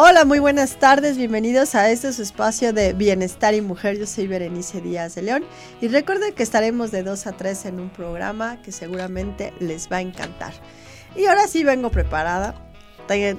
Hola, muy buenas tardes, bienvenidos a este su espacio de Bienestar y Mujer. Yo soy Berenice Díaz de León y recuerden que estaremos de 2 a 3 en un programa que seguramente les va a encantar. Y ahora sí vengo preparada.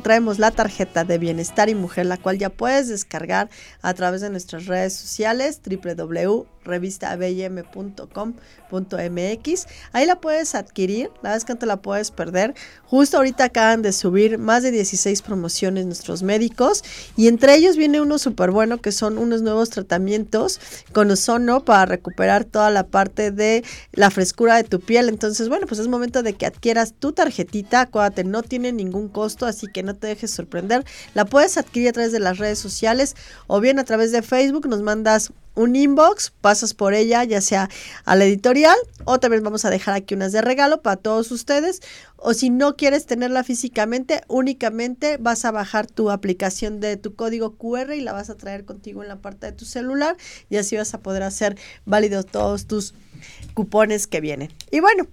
Traemos la tarjeta de Bienestar y Mujer, la cual ya puedes descargar a través de nuestras redes sociales www revistabm.com.mx. Ahí la puedes adquirir, la es que no te la puedes perder. Justo ahorita acaban de subir más de 16 promociones nuestros médicos y entre ellos viene uno súper bueno que son unos nuevos tratamientos con ozono para recuperar toda la parte de la frescura de tu piel. Entonces, bueno, pues es momento de que adquieras tu tarjetita. Acuérdate, no tiene ningún costo, que no te dejes sorprender. La puedes adquirir a través de las redes sociales o bien a través de Facebook. Nos mandas un inbox, pasas por ella, ya sea a la editorial, o también vamos a dejar aquí unas de regalo para todos ustedes. O si no quieres tenerla físicamente, únicamente vas a bajar tu aplicación de tu código QR y la vas a traer contigo en la parte de tu celular y así vas a poder hacer válidos todos tus cupones que vienen. Y bueno,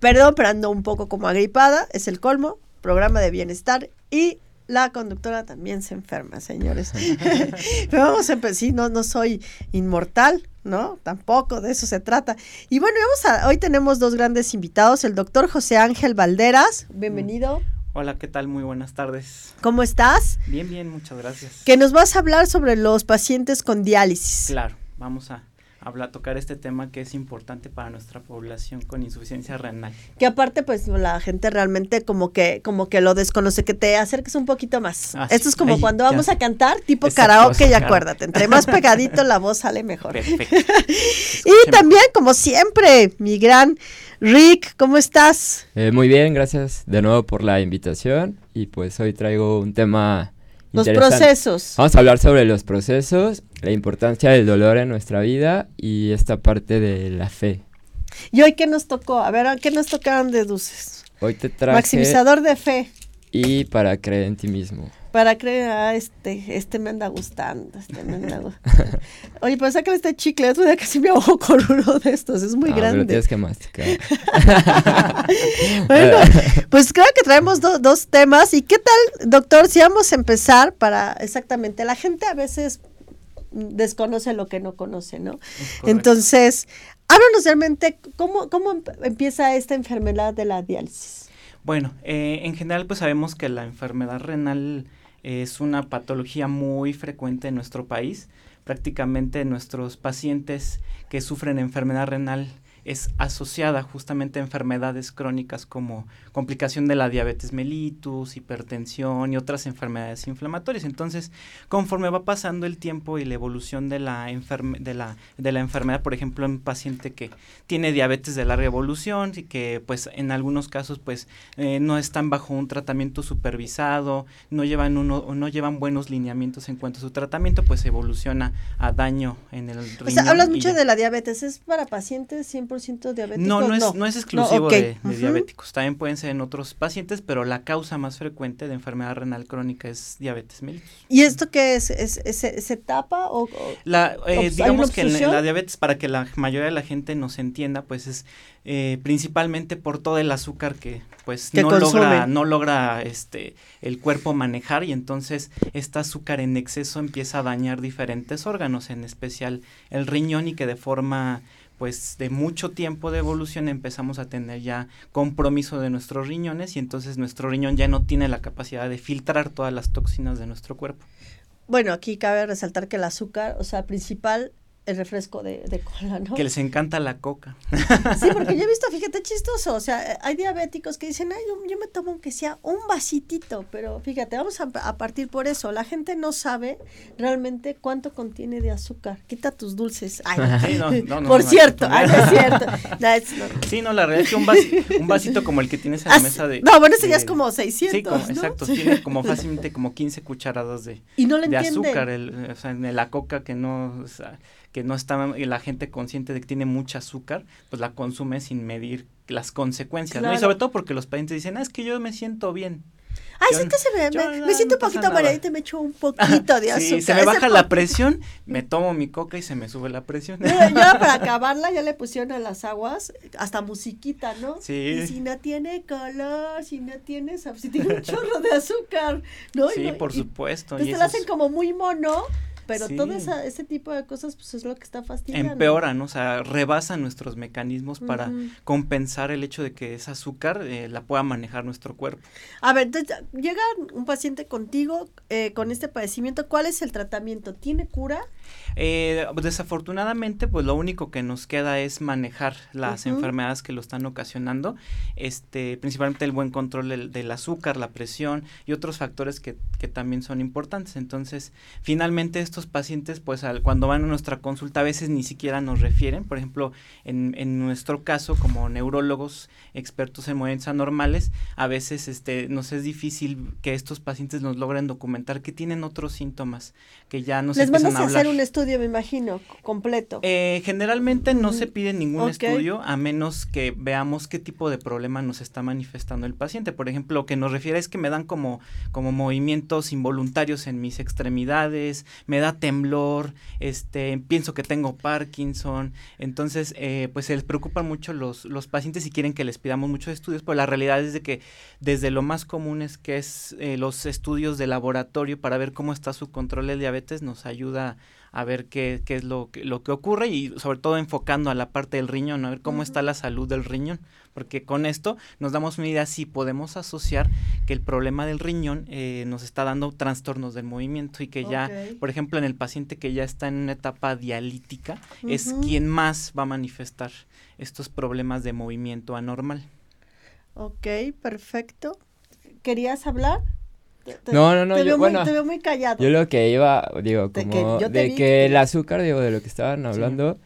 perdón, pero ando un poco como agripada, es el colmo, programa de bienestar y la conductora también se enferma, señores. Pero vamos a empezar, sí, no, no soy inmortal, ¿no? Tampoco de eso se trata. Y bueno, vamos a, hoy tenemos dos grandes invitados, el doctor José Ángel Valderas, bienvenido. Hola, ¿qué tal? Muy buenas tardes. ¿Cómo estás? Bien, bien, muchas gracias. Que nos vas a hablar sobre los pacientes con diálisis. Claro, vamos a habla, tocar este tema que es importante para nuestra población con insuficiencia renal. Que aparte, pues la gente realmente como que, como que lo desconoce, que te acerques un poquito más. Ah, Esto es como cuando vamos a cantar, tipo karaoke, y acuérdate, entre más pegadito la voz sale mejor. Perfecto. y también, como siempre, mi gran Rick, ¿cómo estás? Eh, muy bien, gracias de nuevo por la invitación. Y pues hoy traigo un tema los procesos. Vamos a hablar sobre los procesos, la importancia del dolor en nuestra vida y esta parte de la fe. ¿Y hoy qué nos tocó? A ver, ¿qué nos tocaron de dulces? Hoy te traje... Maximizador de fe. Y para creer en ti mismo para creer, ah, este, este me anda gustando, este me anda Oye, pues sácale este chicle, otro día casi me ahogo con uno de estos, es muy no, grande. Pero tienes que masticar. bueno, pues creo que traemos dos temas. ¿Y qué tal, doctor, si vamos a empezar para exactamente, la gente a veces desconoce lo que no conoce, ¿no? Entonces, háblanos realmente, ¿cómo, ¿cómo empieza esta enfermedad de la diálisis? Bueno, eh, en general pues sabemos que la enfermedad renal es una patología muy frecuente en nuestro país. Prácticamente nuestros pacientes que sufren enfermedad renal es asociada justamente a enfermedades crónicas como complicación de la diabetes mellitus, hipertensión y otras enfermedades inflamatorias. Entonces, conforme va pasando el tiempo y la evolución de la, de la, de la enfermedad, por ejemplo, en un paciente que tiene diabetes de larga evolución y que pues en algunos casos pues eh, no están bajo un tratamiento supervisado, no llevan uno, no llevan buenos lineamientos en cuanto a su tratamiento, pues evoluciona a daño en el riñón. O sea, hablas mucho de la diabetes, ¿es para pacientes siempre diabéticos? No, no es, no. es exclusivo de, diabéticos. También pueden ser en otros pacientes, pero la causa más frecuente de enfermedad renal crónica es diabetes mellitus. ¿Y esto qué es? ¿Es, se tapa o, la, eh, digamos que la diabetes, para que la mayoría de la gente nos entienda, pues es eh, principalmente por todo el azúcar que pues no logra no logra este el cuerpo manejar y entonces este azúcar en exceso empieza a dañar diferentes órganos en especial el riñón y que de forma pues de mucho tiempo de evolución empezamos a tener ya compromiso de nuestros riñones y entonces nuestro riñón ya no tiene la capacidad de filtrar todas las toxinas de nuestro cuerpo. Bueno, aquí cabe resaltar que el azúcar, o sea, principal el refresco de, cola, ¿no? Que les encanta la coca. Sí, porque yo he visto, fíjate, chistoso, o sea, hay diabéticos que dicen, ay, yo, me tomo aunque sea un vasitito, pero fíjate, vamos a, partir por eso, la gente no sabe realmente cuánto contiene de azúcar, quita tus dulces. Ay, por cierto, ay, es cierto. sí, no, la realidad es que un, vasito, un vasito como el que tienes en la mesa de... No, bueno, ese ya es como 600, Sí, exacto, tiene como fácilmente como 15 cucharadas de, y no de azúcar, el, o sea, en la coca que no que no está la gente consciente de que tiene mucha azúcar, pues la consume sin medir las consecuencias, ¿no? Y sobre todo porque los pacientes dicen, ah, es que yo me siento bien. Ay, Yo sí que se me, yo me, no- me siento no un poquito te me echo un poquito de azúcar. Sí, se me baja la presión, me tomo mi coca y se me sube la presión. Mira, ya para acabarla ya le pusieron a las aguas hasta musiquita, ¿no? Sí. Y si no tiene color, si no tiene si tiene un chorro de azúcar, ¿no? Sí, por y- supuesto. Entonces y te lo hacen como muy mono, pero Sí. todo esa, ese tipo de cosas pues es lo que está fastidiando. empeoran, o sea, rebasan nuestros mecanismos para compensar el hecho de que esa azúcar eh, la pueda manejar nuestro cuerpo. A ver, entonces, llega un paciente contigo eh, con este padecimiento, ¿cuál es el tratamiento? ¿Tiene cura? Eh, desafortunadamente, pues lo único que nos queda es manejar las enfermedades que lo están ocasionando, este, principalmente el buen control del, del azúcar, la presión y otros factores que, que también son importantes. Entonces, finalmente estos pacientes, pues al, cuando van a nuestra consulta a veces ni siquiera nos refieren, por ejemplo, en, en nuestro caso como neurólogos expertos en movimientos anormales, a veces este, nos es difícil que estos pacientes nos logren documentar que tienen otros síntomas, que ya nos Les empiezan a a hacer un estudio, me imagino, completo. Eh, generalmente no se pide ningún estudio a menos que veamos qué tipo de problema nos está manifestando el paciente. Por ejemplo, lo que nos refiere es que me dan como, como movimientos involuntarios en mis extremidades, me da temblor, este, pienso que tengo Parkinson. Entonces, eh, pues se les preocupan mucho los, los pacientes y quieren que les pidamos muchos estudios, pero la realidad es de que desde lo más común es que es eh, los estudios de laboratorio para ver cómo está su control de diabetes nos ayuda a ver qué, qué es lo que, lo que ocurre y sobre todo enfocando a la parte del riñón, a ver cómo está la salud del riñón, porque con esto nos damos una idea si podemos asociar que el problema del riñón eh, nos está dando trastornos del movimiento y que ya, por ejemplo, en el paciente que ya está en una etapa dialítica, es quien más va a manifestar estos problemas de movimiento anormal. Ok, perfecto. ¿Querías hablar? Te- No, no, no, Te, yo- veo, muy, bueno, te veo muy callado. Yo lo que iba, digo, De que como de vi que que- el azúcar, digo, de lo que estaban hablando,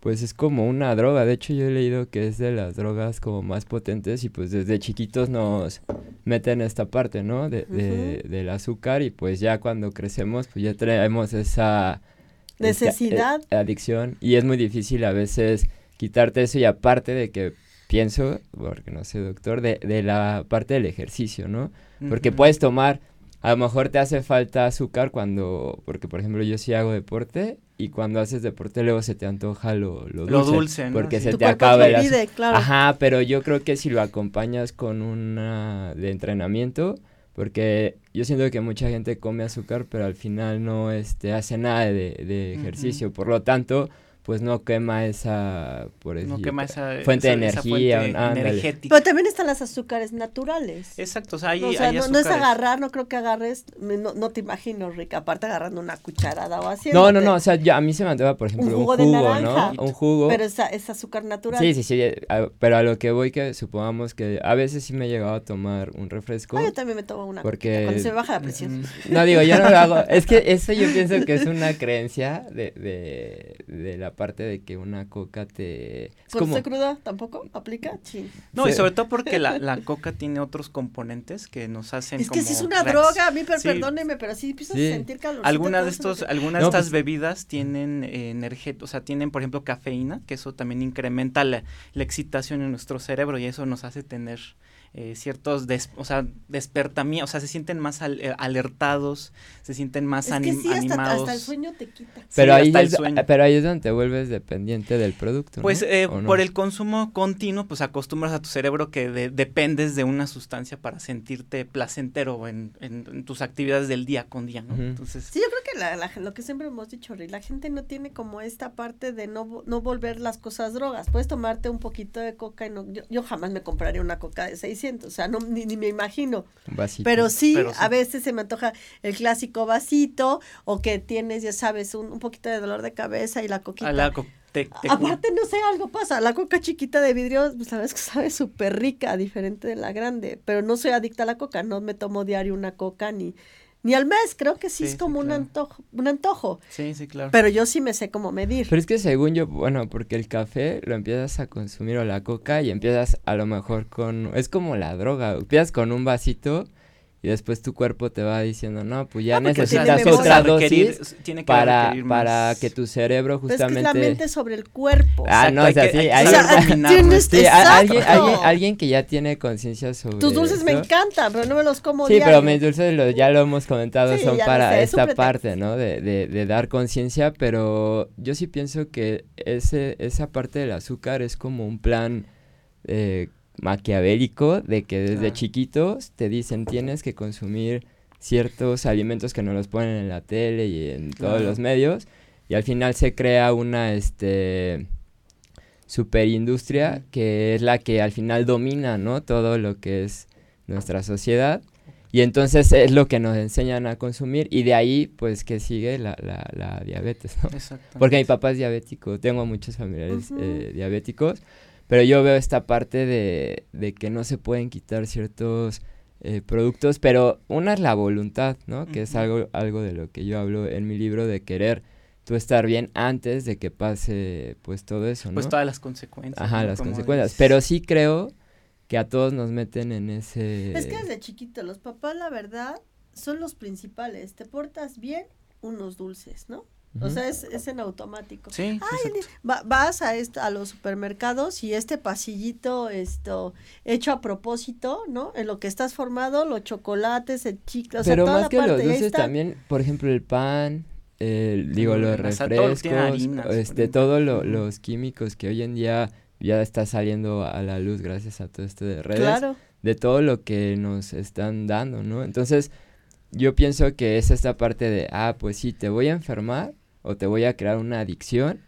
pues es como una droga. De hecho, yo he leído que es de las drogas como más potentes y pues desde chiquitos nos meten esta parte, ¿no? De, de- del azúcar y pues ya cuando crecemos, pues ya traemos esa... esta, eh, Necesidad. adicción y es muy difícil a veces quitarte eso y aparte de que pienso, porque no soy doctor, de, de la parte del ejercicio, ¿no? Porque puedes tomar, a lo mejor te hace falta azúcar cuando, porque por ejemplo yo sí hago deporte y cuando haces deporte luego se te antoja lo, lo dulce. Lo dulce, ¿no? Porque Sí. se Tu te acaba el claro. Ajá, pero yo creo que si lo acompañas con una de entrenamiento, porque yo siento que mucha gente come azúcar, pero al final no este, hace nada de, de ejercicio, por lo tanto, pues no quema esa, por no quema esa fuente de esa energía, fuente energética. Pero también están las azúcares naturales. Exacto, o sea, hay, o sea, hay no, no es agarrar, no creo que agarres, no, no te imagino, Rick, aparte agarrando una cucharada o así. No, no, no, o sea, yo- a mí se me antoja, por ejemplo, un jugo jugo, de naranja. ¿no? Un jugo. Pero es, es azúcar natural. Sí, sí, sí, a- pero a lo que voy que supongamos que a veces sí me he llegado a tomar un refresco. Ah, yo también me tomo una Porque- cuando se me baja la presión. Ujú. No, digo, yo no lo hago. Es que eso yo pienso que es una creencia de, de, de la parte de que una coca te... Es ¿Cuando como... cruda tampoco aplica? Sí. No, y sobre todo porque la, la coca tiene otros componentes que nos hacen Es que como sí es una reacc- droga, a mí, per- Sí. perdóneme, pero sí empiezas Sí. a sentir calor. Algunas de estos, algunas No, de estas pues- bebidas tienen eh, energía, o sea, tienen, por ejemplo, cafeína, que eso también incrementa la, la excitación en nuestro cerebro y eso nos hace tener eh, ciertos, des- o sea, despertamientos, o sea, se sienten más al- eh, alertados, se sienten más Es que anim- sí, hasta, animados. hasta el sueño te quita. Pero, Sí, ahí hasta el es, sueño. pero ahí es donde te vuelves dependiente del producto, ¿no? Pues eh, por el consumo continuo, pues acostumbras a tu cerebro que de- dependes de una sustancia para sentirte placentero en, en- en tus actividades del día con día, ¿no? Entonces, Sí, yo creo que la, la- lo que siempre hemos dicho, Rick, la gente no tiene como esta parte de no, no volver las cosas drogas. Puedes tomarte un poquito de coca y no, yo, yo jamás me compraría una coca de 600, o sea, no, ni, ni me imagino. Un vasito. Pero sí, Pero sí. a veces se me antoja el clásico vasito o que tienes, ya sabes, un, un poquito de dolor de cabeza y la coquita. a la co- te- te cu- Aparte, no sé, algo pasa. La coca chiquita de vidrio, pues sabes que sabe súper rica, diferente de la grande. Pero no soy adicta a la coca, no me tomo diario una coca ni, ni al mes. Creo que sí, Sí, es sí, como un antojo, un antojo. Sí, sí, claro. Pero yo sí me sé cómo medir. Pero es que según yo, bueno, porque el café lo empiezas a consumir o la coca y empiezas a lo mejor con... Es como la droga, empiezas con un vasito y después tu cuerpo te va diciendo, no, pues ya Ah, necesitas tiene otra dosis tiene que para, para que tu cerebro Pero es que es la justamente... mente sobre el cuerpo. Ah, no, o sea, sí, alguien, Exacto. alguien, alguien que ya tiene conciencia sobre Tus dulces me encantan, pero no me los como Sí, diario. pero mis dulces lo- ya lo hemos comentado, Sí, son para sé, esta parte, ¿no? De, de, de dar conciencia, pero yo sí pienso que ese, esa parte del azúcar es como un plan eh, maquiavélico de que desde Ah. chiquitos te dicen tienes que consumir ciertos alimentos que nos los ponen en la tele y en todos los medios y al final se crea una este superindustria que es la que al final domina, ¿no? Todo lo que es nuestra sociedad. Y entonces es lo que nos enseñan a consumir y de ahí pues que sigue la, la, la diabetes, ¿no? Porque mi papá es diabético, tengo muchos familiares eh, diabéticos, pero yo veo esta parte de, de que no se pueden quitar ciertos eh, productos, pero una es la voluntad, ¿no? Que es algo, algo de lo que yo hablo en mi libro de querer tú estar bien antes de que pase pues todo eso, ¿no? Pues todas las consecuencias. Ajá, ¿no? las consecuencias. dices. Pero sí creo que a todos nos meten en ese... Es que desde chiquito, los papás, la verdad, son los principales. Te portas bien, unos dulces, ¿no? O sea, es, es en automático. Sí, Ay, exacto. Va- vas a esto, a los supermercados y este pasillito esto hecho a propósito, ¿no? En lo que estás formado, los chocolates, el chicle, o sea, Pero toda más la que parte, los dulces también, por ejemplo, el pan, el, digo, Sí, los o sea, todo refrescos, harinas, por este, todos lo- los químicos que hoy en día ya está saliendo a la luz gracias a todo esto de redes, Claro. de todo lo que nos están dando, ¿no? Entonces, yo pienso que es esta parte de, ah, pues sí, te voy a enfermar o te voy a crear una adicción,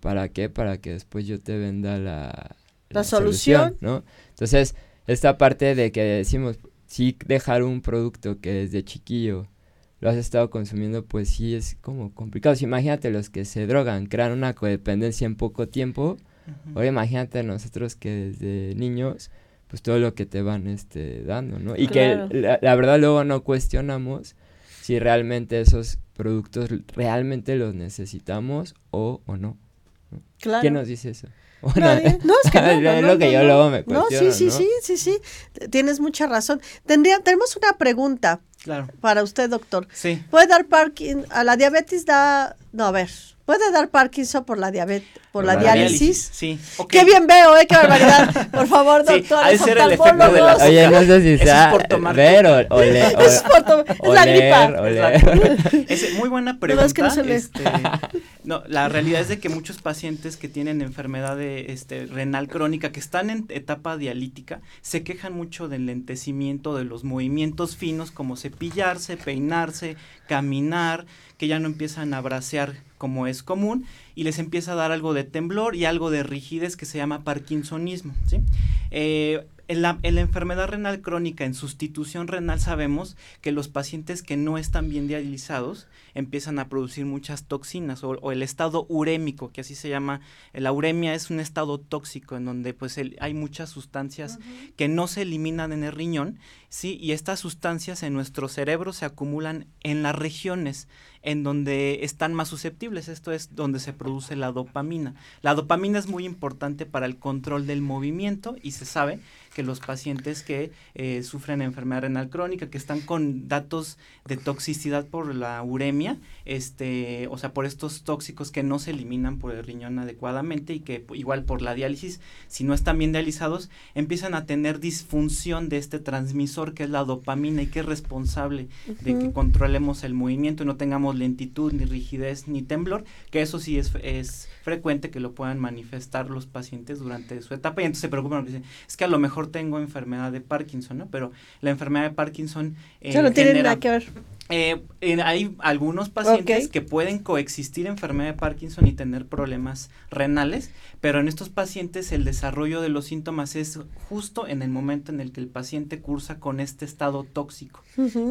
¿para qué? Para que después yo te venda la, La solución. ¿no? Entonces, esta parte de que decimos, sí, dejar un producto que desde chiquillo lo has estado consumiendo, pues sí es como complicado. Si imagínate los que se drogan, crean una codependencia en poco tiempo. Ujú. Ahora imagínate nosotros que desde niños, pues todo lo que te van este, dando, ¿no? Y Claro. que la, la verdad luego no cuestionamos si realmente esos productos realmente los necesitamos o, o no. Claro. ¿Quién nos dice eso? Nadie. No, es que no, Es no, lo no, que no, yo no. luego me No, sí, cuestiono, sí, ¿no? sí, sí, sí. Tienes mucha razón. Tendría, tenemos una pregunta Claro. para usted, doctor. Sí. ¿Puede dar Parkinson? A la diabetes da. No, a ver. ¿Puede dar Parkinson por la diabetes, por la, la diálisis? Sí. Qué bien veo, ¿eh? Qué barbaridad. Por favor, Sí, doctor. de ser el efecto de la- Oye, no sé si Eso es sea por tomar ver o, o le- o- Es, por to- es la gripa. Es muy buena No, pregunta. es que no se lee. este, no, la realidad es de que muchos pacientes que tienen enfermedad de, este, renal crónica, que están en etapa dialítica, se quejan mucho del lentecimiento de los movimientos finos como cepillarse, peinarse, caminar, que ya no empiezan a bracear como es común y les empieza a dar algo de temblor y algo de rigidez que se llama parkinsonismo. ¿sí? Eh, en la, en la enfermedad renal crónica, en sustitución renal, sabemos que los pacientes que no están bien dializados empiezan a producir muchas toxinas o, o el estado urémico, que así se llama. La uremia es un estado tóxico en donde pues el- hay muchas sustancias que no se eliminan en el riñón, sí, y estas sustancias en nuestro cerebro se acumulan en las regiones en donde están más susceptibles, esto es donde se produce la dopamina. La dopamina es muy importante para el control del movimiento y se sabe que los pacientes que eh, sufren enfermedad renal crónica, que están con datos de toxicidad por la uremia, este, o sea, por estos tóxicos que no se eliminan por el riñón adecuadamente y que igual por la diálisis, si no están bien dializados, empiezan a tener disfunción de este transmisor que es la dopamina y que es responsable de que controlemos el movimiento y no tengamos lentitud, ni rigidez, ni temblor, que eso sí es, es frecuente que lo puedan manifestar los pacientes durante su etapa. Y entonces se preocupan dicen, es que a lo mejor tengo enfermedad de Parkinson, ¿no? Pero la enfermedad de Parkinson eh, no tiene nada que ver. Eh, en- hay algunos pacientes que pueden coexistir enfermedad de Parkinson y tener problemas renales, pero en estos pacientes el desarrollo de los síntomas es justo en el momento en el que el paciente cursa con este estado tóxico,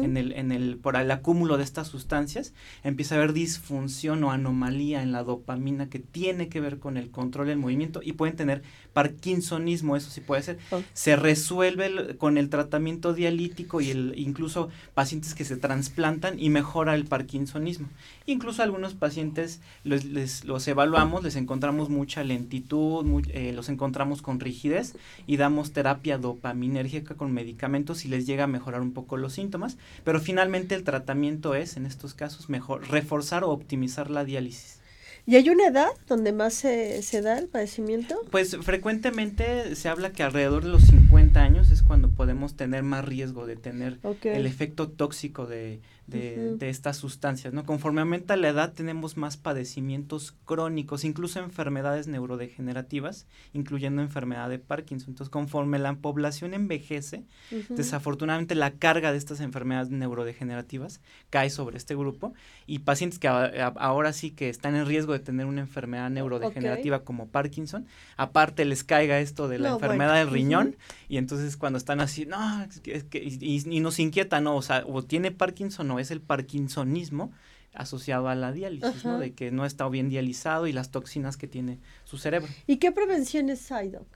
en el, en el, por el acúmulo de estas sustancias, empieza a haber disfunción o anomalía en la dopamina que tiene que ver con el control del movimiento y pueden tener parkinsonismo, eso sí puede ser. Oh. Se resuelve el- con el tratamiento dialítico y el incluso pacientes que se trasplantan implantan y mejora el parkinsonismo. Incluso algunos pacientes les, los evaluamos, les encontramos mucha lentitud, eh, los encontramos con rigidez y damos terapia dopaminérgica con medicamentos y les llega a mejorar un poco los síntomas, pero finalmente el tratamiento es, en estos casos, mejor reforzar o optimizar la diálisis. ¿Y hay una edad donde más se, se, da el padecimiento? Pues frecuentemente se habla que alrededor de los 50 años es cuando podemos tener más riesgo de tener el efecto tóxico de, de, estas sustancias, ¿no? Conforme aumenta la edad tenemos más padecimientos crónicos, incluso enfermedades neurodegenerativas, incluyendo enfermedad de Parkinson. Entonces, conforme la población envejece, desafortunadamente la carga de estas enfermedades neurodegenerativas cae sobre este grupo y pacientes que ahora sí que están en riesgo de tener una enfermedad neurodegenerativa como Parkinson, aparte les caiga esto de la enfermedad del riñón y entonces cuando están así, no, y, nos inquieta, ¿no? O sea, o tiene Parkinson o es el parkinsonismo asociado a la diálisis, ¿no? De que no está bien dializado y las toxinas que tiene su cerebro. ¿Y qué prevenciones hay, Doc?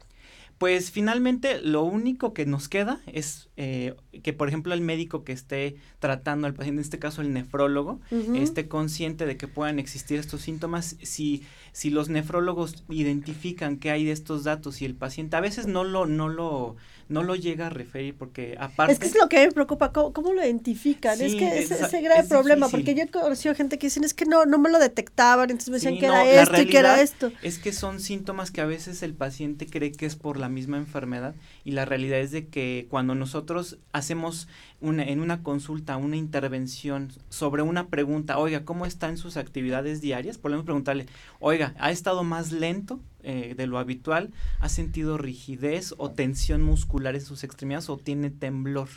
Pues finalmente lo único que nos queda es eh, que, por ejemplo, el médico que esté tratando al paciente, en este caso el nefrólogo, esté consciente de que puedan existir estos síntomas. Si, si los nefrólogos identifican que hay de estos datos y el paciente a veces no lo, no lo, no lo llega a referir porque aparte... Es que es lo que a mí me preocupa, ¿cómo, lo identifican? es que es, ese grave problema, porque yo he conocido gente que dicen, es que no, no me lo detectaban, entonces me decían que era esto y que era esto. Es que son síntomas que a veces el paciente cree que es por la misma enfermedad y la realidad es de que cuando nosotros hacemos una, en una consulta una intervención sobre una pregunta, oiga, ¿cómo está en sus actividades diarias? Podemos preguntarle, oiga, ¿ha estado más lento eh, de lo habitual? ¿Ha sentido rigidez o tensión muscular en sus extremidades o tiene temblor?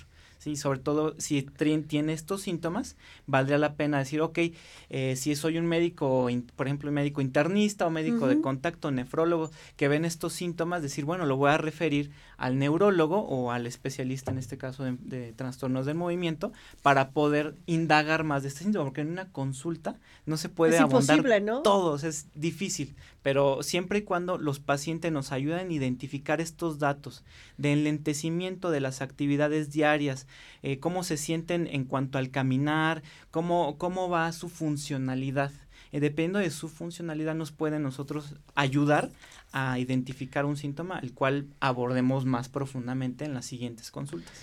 Sí, sobre todo si tiene estos síntomas, valdría la pena decir, ok, eh, si soy un médico, por ejemplo, un médico internista o médico de contacto, nefrólogo, que ven estos síntomas, decir, bueno, lo voy a referir al neurólogo o al especialista, en este caso de, trastornos del movimiento, para poder indagar más de este síntoma, porque en una consulta no se puede abordar todos, es difícil, pero siempre y cuando los pacientes nos ayuden a identificar estos datos de enlentecimiento de las actividades diarias, eh, cómo se sienten en cuanto al caminar, cómo, cómo va su funcionalidad. Eh, dependiendo de su funcionalidad nos puede nosotros ayudar a identificar un síntoma, el cual abordemos más profundamente en las siguientes consultas.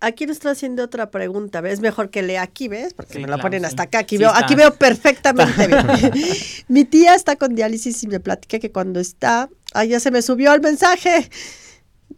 Aquí nos está haciendo otra pregunta, ¿ves? Mejor que lea aquí, ¿ves? Porque me la ponen hasta acá. Aquí, veo, aquí veo perfectamente bien. Mi tía está con diálisis y me platica que cuando está... ¡Ay, ya se me subió el mensaje!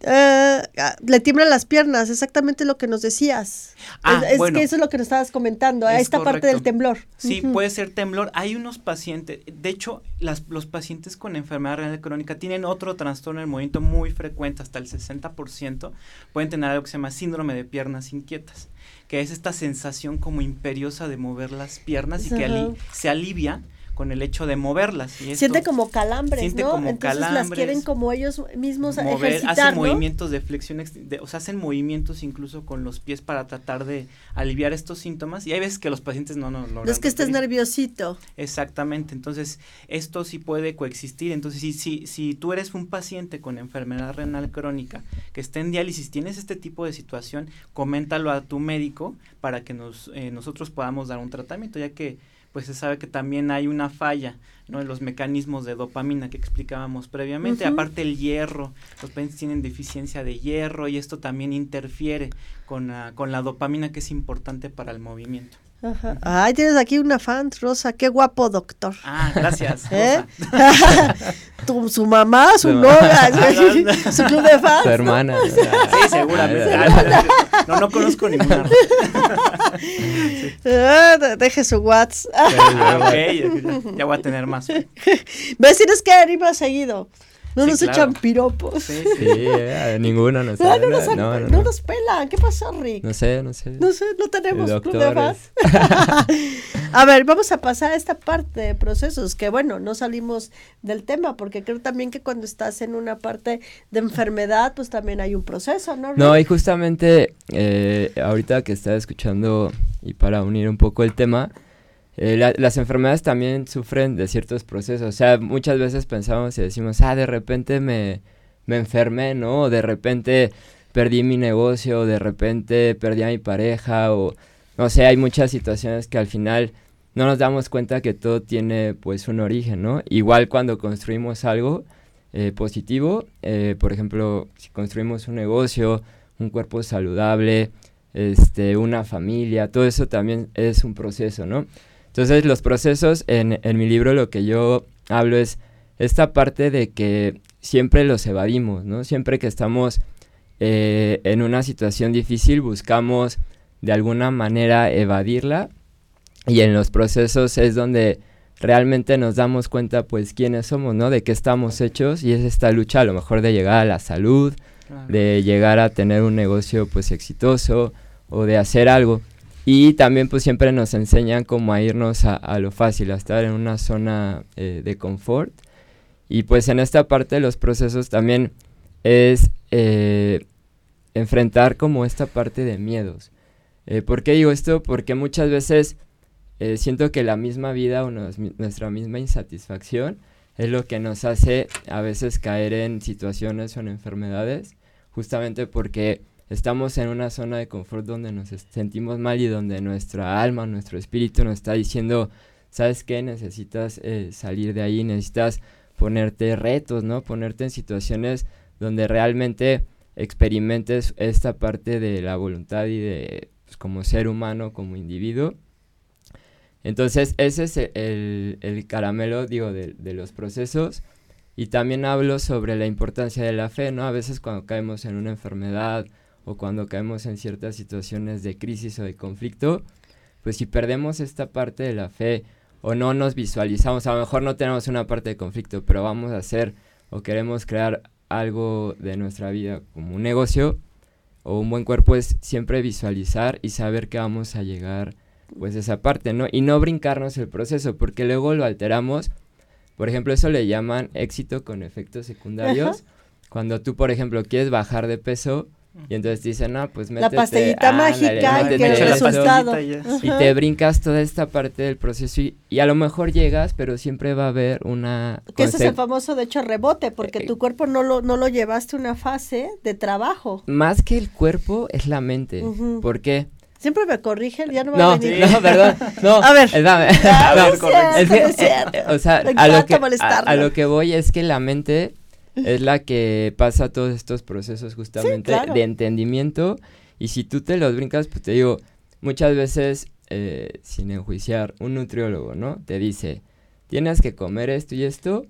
Eh, ah, le tiemblan las piernas, exactamente lo que nos decías. Ah, es, que eso es lo que nos estabas comentando, esta parte del temblor. Sí, puede ser temblor. Hay unos pacientes, de hecho, las, los pacientes con enfermedad renal crónica tienen otro trastorno del movimiento muy frecuente, hasta el 60%, pueden tener algo que se llama síndrome de piernas inquietas, que es esta sensación como imperiosa de mover las piernas y que se alivia con el hecho de moverlas. Y siente como calambres, siente ¿no? Como Entonces calambres, las quieren como ellos mismos mover, ejercitar, Hacen movimientos de flexión, o sea, hacen movimientos incluso con los pies para tratar de aliviar estos síntomas. Y hay veces que los pacientes no no No es que estés nerviosito. Exactamente, entonces esto sí puede coexistir. Entonces, si, si, si tú eres un paciente con enfermedad renal crónica que está en diálisis, tienes este tipo de situación, coméntalo a tu médico para que nos, eh, nosotros podamos dar un tratamiento, ya que pues se sabe que también hay una falla ¿no? en los mecanismos de dopamina que explicábamos previamente. Aparte el hierro, los pacientes tienen deficiencia de hierro y esto también interfiere con, con la dopamina que es importante para el movimiento. Ajá. Ay, tienes aquí una fan, Rosa, qué guapo doctor. Ah, gracias. ¿Eh? tu, su mamá, su novia, su club de fans. Su hermana. Sí, seguramente. No, no conozco ninguna. Ah, deje su WhatsApp. Ah, ok, ya voy a tener más. ¿Ves? Tienes que ir más seguido. No nos echan piropos. Sí, sí eh, ninguno nos no, no, nos, no, no, nos pelan. ¿Qué pasó, Rick? No sé, no sé. No sé, no tenemos fans. a ver, vamos a pasar a esta parte de procesos, que bueno, no salimos del tema, porque creo también que cuando estás en una parte de enfermedad, pues también hay un proceso, ¿no? No, y justamente eh, ahorita que estaba escuchando y para unir un poco el tema, eh, las enfermedades también sufren de ciertos procesos. O sea, muchas veces pensamos y decimos, ah, de repente me, me enfermé, ¿no? O de repente perdí mi negocio, o de repente perdí a mi pareja, o no sé, hay muchas situaciones que al final no nos damos cuenta que todo tiene pues un origen, ¿no? Igual cuando construimos algo eh, positivo, eh, por ejemplo, si construimos un negocio, un cuerpo saludable, este, una familia, todo eso también es un proceso, ¿no? Entonces los procesos, en, en mi libro lo que yo hablo es esta parte de que siempre los evadimos, ¿no? Siempre que estamos eh, en una situación difícil buscamos de alguna manera evadirla y en los procesos es donde realmente nos damos cuenta pues quiénes somos, ¿no? De qué estamos hechos y es esta lucha a lo mejor de llegar a la salud, de llegar a tener un negocio pues exitoso o de hacer algo. Y también pues siempre nos enseñan como a irnos a, lo fácil, a estar en una zona eh, de confort. Y pues en esta parte de los procesos también es eh, enfrentar como esta parte de miedos. Eh, ¿Por qué digo esto? Porque muchas veces eh, siento que la misma vida o nuestra misma insatisfacción es lo que nos hace a veces caer en situaciones o en enfermedades, justamente porque estamos en una zona de confort donde nos sentimos mal y donde nuestra alma, nuestro espíritu nos está diciendo, ¿sabes qué? Necesitas eh, salir de ahí, necesitas ponerte retos, ¿no? Ponerte en situaciones donde realmente experimentes esta parte de la voluntad y de pues, como ser humano, como individuo. Entonces, ese es el, el caramelo, digo, de, de, los procesos. Y también hablo sobre la importancia de la fe, ¿no? A veces cuando caemos en una enfermedad o cuando caemos en ciertas situaciones de crisis o de conflicto, pues si perdemos esta parte de la fe o no nos visualizamos, a lo mejor no tenemos una parte de conflicto, pero vamos a hacer o queremos crear algo de nuestra vida como un negocio o un buen cuerpo es siempre visualizar y saber que vamos a llegar pues a esa parte, ¿no? Y no brincarnos el proceso, porque luego lo alteramos. Por ejemplo, eso le llaman éxito con efectos secundarios. Cuando tú, por ejemplo, quieres bajar de peso, y entonces dicen, no, pues métete. La pastillita mágica y que el resultado. Y te brincas toda esta parte del proceso y, a lo mejor llegas, pero siempre va a haber una... Que ese es el famoso, de hecho, rebote, porque eh, tu cuerpo no lo, no lo llevaste a una fase de trabajo. Más que el cuerpo, es la mente. ¿Por qué? Siempre me corrigen, ya no me no, a venir. No, perdón. No, a ver. Dame. no, es cierto, es cierto. o sea, a lo, que, a lo que voy es que la mente es la que pasa todos estos procesos justamente de entendimiento. Y si tú te los brincas, pues te digo, muchas veces, eh, sin enjuiciar, un nutriólogo, ¿no? Te dice, tienes que comer esto y esto,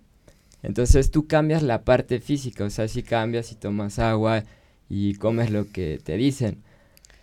entonces tú cambias la parte física, o sea, si cambias y tomas agua y comes lo que te dicen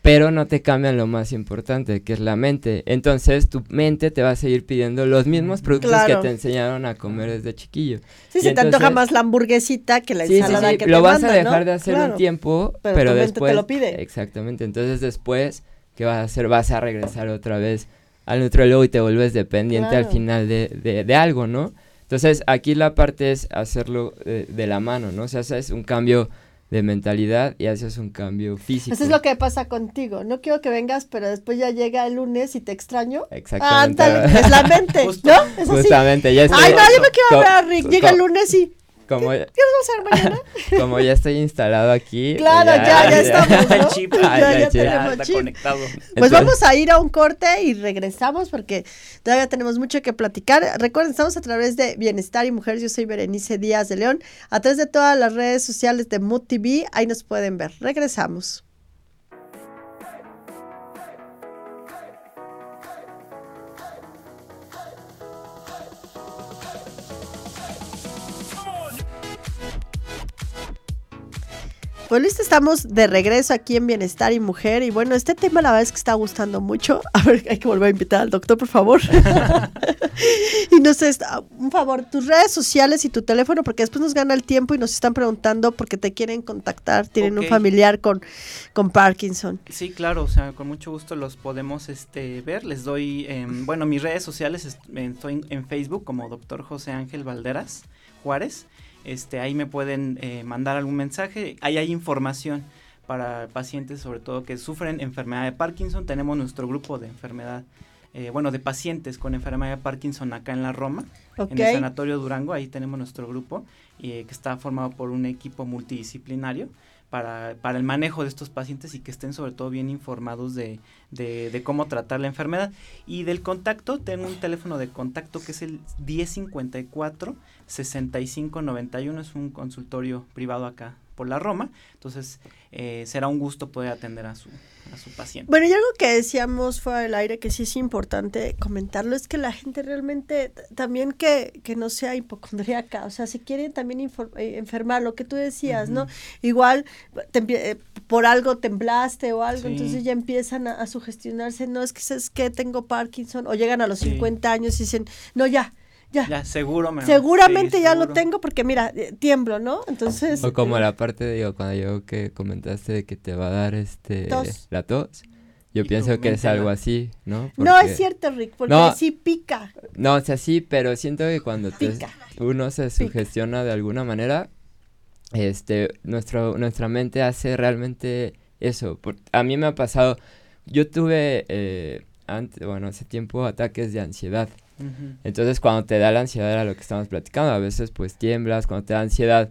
pero no te cambian lo más importante, que es la mente. Entonces tu mente te va a seguir pidiendo los mismos productos que te enseñaron a comer desde chiquillo. Sí, se te antoja más la hamburguesita que la ensalada sí, sí, que lo te vas a dejar de hacer un tiempo, pero, después te lo pide. Exactamente. Entonces después qué vas a hacer? Vas a regresar otra vez al nutriólogo y te vuelves dependiente al final de, de, algo, ¿no? Entonces aquí la parte es hacerlo de, de la mano, ¿no? O sea, es un cambio de mentalidad y haces un cambio físico. Eso es lo que pasa contigo. No quiero que vengas, pero después ya llega el lunes y te extraño. Exactamente. Ándale, es la mente, ¿no? Es así. Justamente, ya estoy. Ay, no, yo me quiero ver a Rick. Llega el lunes y como, ¿Qué, vamos a hacer mañana? como ya estoy instalado aquí. Claro, ya, ya, estamos. ¿no? chip, ya, ya, ya, tenemos está chip. conectado. Pues Entonces- vamos a ir a un corte y regresamos porque todavía tenemos mucho que platicar. Recuerden, estamos a través de Bienestar y Mujeres. Yo soy Berenice Díaz de León. A través de todas las redes sociales de Mood TV, ahí nos pueden ver. Regresamos. Pues listo, estamos de regreso aquí en Bienestar y Mujer. Y bueno, este tema la verdad es que está gustando mucho. A ver, hay que volver a invitar al doctor, por favor. y no sé, un favor, tus redes sociales y tu teléfono, porque después nos gana el tiempo y nos están preguntando porque te quieren contactar, tienen un familiar con, con Parkinson. Sí, claro, o sea, con mucho gusto los podemos este, ver. Les doy, em, bueno, mis redes sociales, est- estoy en, en Facebook como Dr. José Ángel Valderas Juárez. Este, ahí me pueden eh, mandar algún mensaje. Ahí hay información para pacientes, sobre todo que sufren enfermedad de Parkinson. Tenemos nuestro grupo de enfermedad eh, bueno, de pacientes con enfermedad de Parkinson acá en la Roma, en el Sanatorio Durango, ahí tenemos nuestro grupo, eh, que está formado por un equipo multidisciplinario para, para el manejo de estos pacientes y que estén sobre todo bien informados de, de, de cómo tratar la enfermedad. Y del contacto, tengo un teléfono de contacto que es el 1054 6591, es un consultorio privado acá por la Roma, entonces eh, será un gusto poder atender a su, a su paciente. Bueno, y algo que decíamos fuera del aire que sí es importante comentarlo es que la gente realmente también que, que no sea hipocondríaca, o sea, si quieren también eh, enfermar, lo que tú decías, ¿no? Igual te eh, por algo temblaste o algo, Sí. entonces ya empiezan a, a sugestionarse, no, es que es que tengo Parkinson, o llegan a los Sí. 50 años y dicen, no, ya, ya, Ya, seguro me seguramente sí, ya lo tengo porque mira, eh, tiemblo, ¿no? Entonces... O como eh, la parte, digo, cuando yo que comentaste de que te va a dar este Tos. la tos, yo Y pienso que es algo así, ¿no? No es cierto, Rick, porque No. sí pica. No, o sea, sí, pero siento que cuando te- Pica. uno se sugestiona de alguna manera, este, nuestro, nuestra mente hace realmente eso. Por- a mí me ha pasado, yo tuve, eh, antes, bueno, hace tiempo ataques de ansiedad. Entonces cuando te da la ansiedad era lo que estamos platicando, a veces pues tiemblas, cuando te da ansiedad,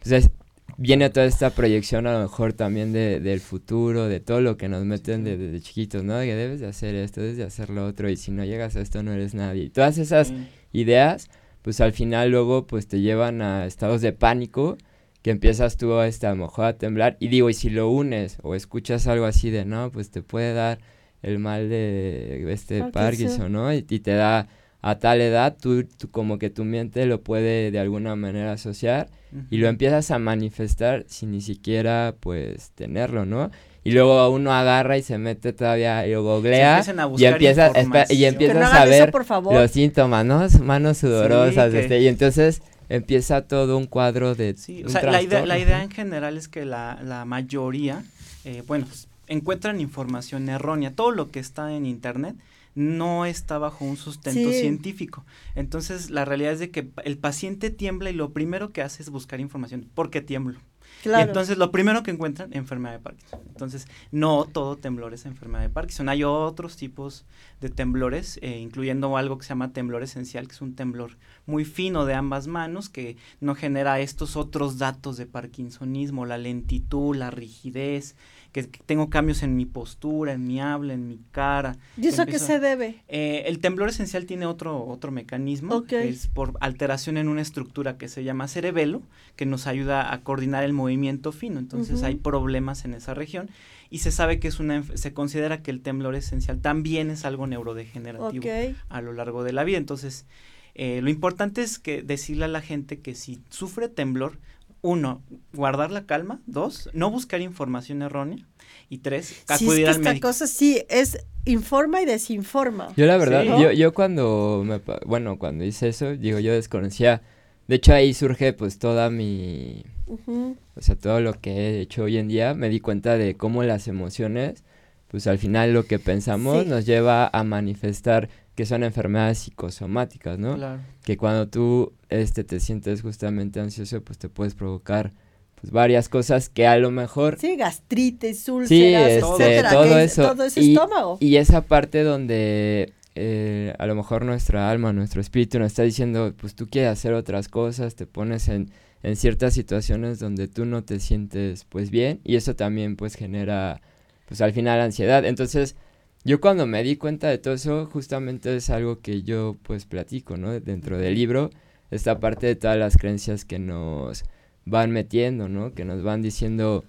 pues es- viene toda esta proyección a lo mejor también de, del futuro, de todo lo que nos meten de- desde chiquitos, ¿no? De que debes de hacer esto, debes de hacer lo otro y si no llegas a esto no eres nadie. Y todas esas ideas, pues al final luego pues te llevan a estados de pánico que empiezas tú a, este, a lo mejor a temblar y digo, y si lo unes o escuchas algo así de, no, pues te puede dar el mal de este Parkinson. Parkinson, ¿no? Y, y te da a tal edad, tú, tú como que tu mente lo puede de alguna manera asociar y lo empiezas a manifestar sin ni siquiera pues tenerlo, ¿no? Y luego uno agarra y se mete todavía y lo googlea empiezan a y empiezas, y empiezas no a eso, ver por favor. los síntomas, ¿no? Manos sudorosas, que- este, y entonces empieza todo un cuadro de Sí, un o sea, la idea, en general es que la, la mayoría, eh, bueno, pues, encuentran información errónea. Todo lo que está en internet no está bajo un sustento Sí. científico. Entonces, la realidad es de que el paciente tiembla y lo primero que hace es buscar información. ¿Por qué tiemblo? Claro. Y entonces lo primero que encuentran, enfermedad de Parkinson. Entonces, no todo temblor es enfermedad de Parkinson. Hay otros tipos de temblores, eh, incluyendo algo que se llama temblor esencial, que es un temblor muy fino de ambas manos, que no genera estos otros datos de parkinsonismo, la lentitud, la rigidez, que, que tengo cambios en mi postura, en mi habla, en mi cara. ¿Y eso a qué se debe? eh, el temblor esencial tiene otro, otro mecanismo, Ok. que es por alteración en una estructura que se llama cerebelo, que nos ayuda a coordinar el movimiento fino. Entonces hay problemas en esa región y se sabe que es una, se considera que el temblor esencial también es algo neurodegenerativo a lo largo de la vida. Entonces, eh, lo importante es que decirle a la gente que si sufre temblor, uno, guardar la calma, dos, no buscar información errónea y tres, Sí, es acudir que al esta médico. cosa sí es informa y desinforma. Yo la verdad, Sí. yo, yo cuando me, bueno, cuando hice eso, digo, yo desconocía, de hecho ahí surge pues toda mi, o sea, todo lo que he hecho hoy en día, me di cuenta de cómo las emociones, pues al final lo que pensamos Sí. nos lleva a manifestar que son enfermedades psicosomáticas, ¿no? Claro. Que cuando tú este te sientes justamente ansioso, pues te puedes provocar pues varias cosas que a lo mejor Sí, gastritis, úlceras, Sí, este, etcétera, todo que es- eso. Todo ese Y- estómago. Y esa parte donde eh, a lo mejor nuestra alma, nuestro espíritu nos está diciendo, pues tú quieres hacer otras cosas, te pones en, en ciertas situaciones donde tú no te sientes pues bien y eso también pues genera pues al final ansiedad. Entonces yo cuando me di cuenta de todo eso justamente es algo que yo pues platico, ¿no? Dentro del libro, esta parte de todas las creencias que nos van metiendo, ¿no? Que nos van diciendo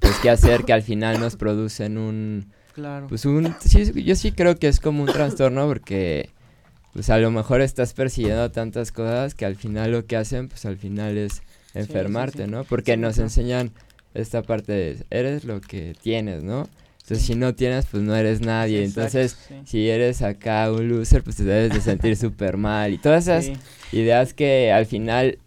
pues qué hacer que al final nos producen un Claro. pues un sí, yo sí creo que es como un trastorno porque pues a lo mejor estás persiguiendo tantas cosas que al final lo que hacen pues al final es enfermarte, sí. ¿no? Porque nos enseñan esta parte de eres lo que tienes, ¿no? Entonces si no tienes pues no eres nadie, Exacto, entonces sí. si eres acá un loser pues te debes de sentir súper mal y todas esas Sí. ideas que al final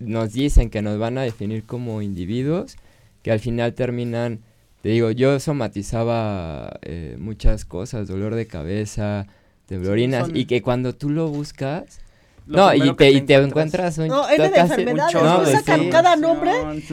nos dicen que nos van a definir como individuos, que al final terminan, te digo, yo somatizaba eh, muchas cosas, dolor de cabeza, temblorinas, son- y que cuando tú lo buscas, no, y te, y te encuentras un... No, N de enfermedades, no, ¿no? pues Sacan sí. cada nombre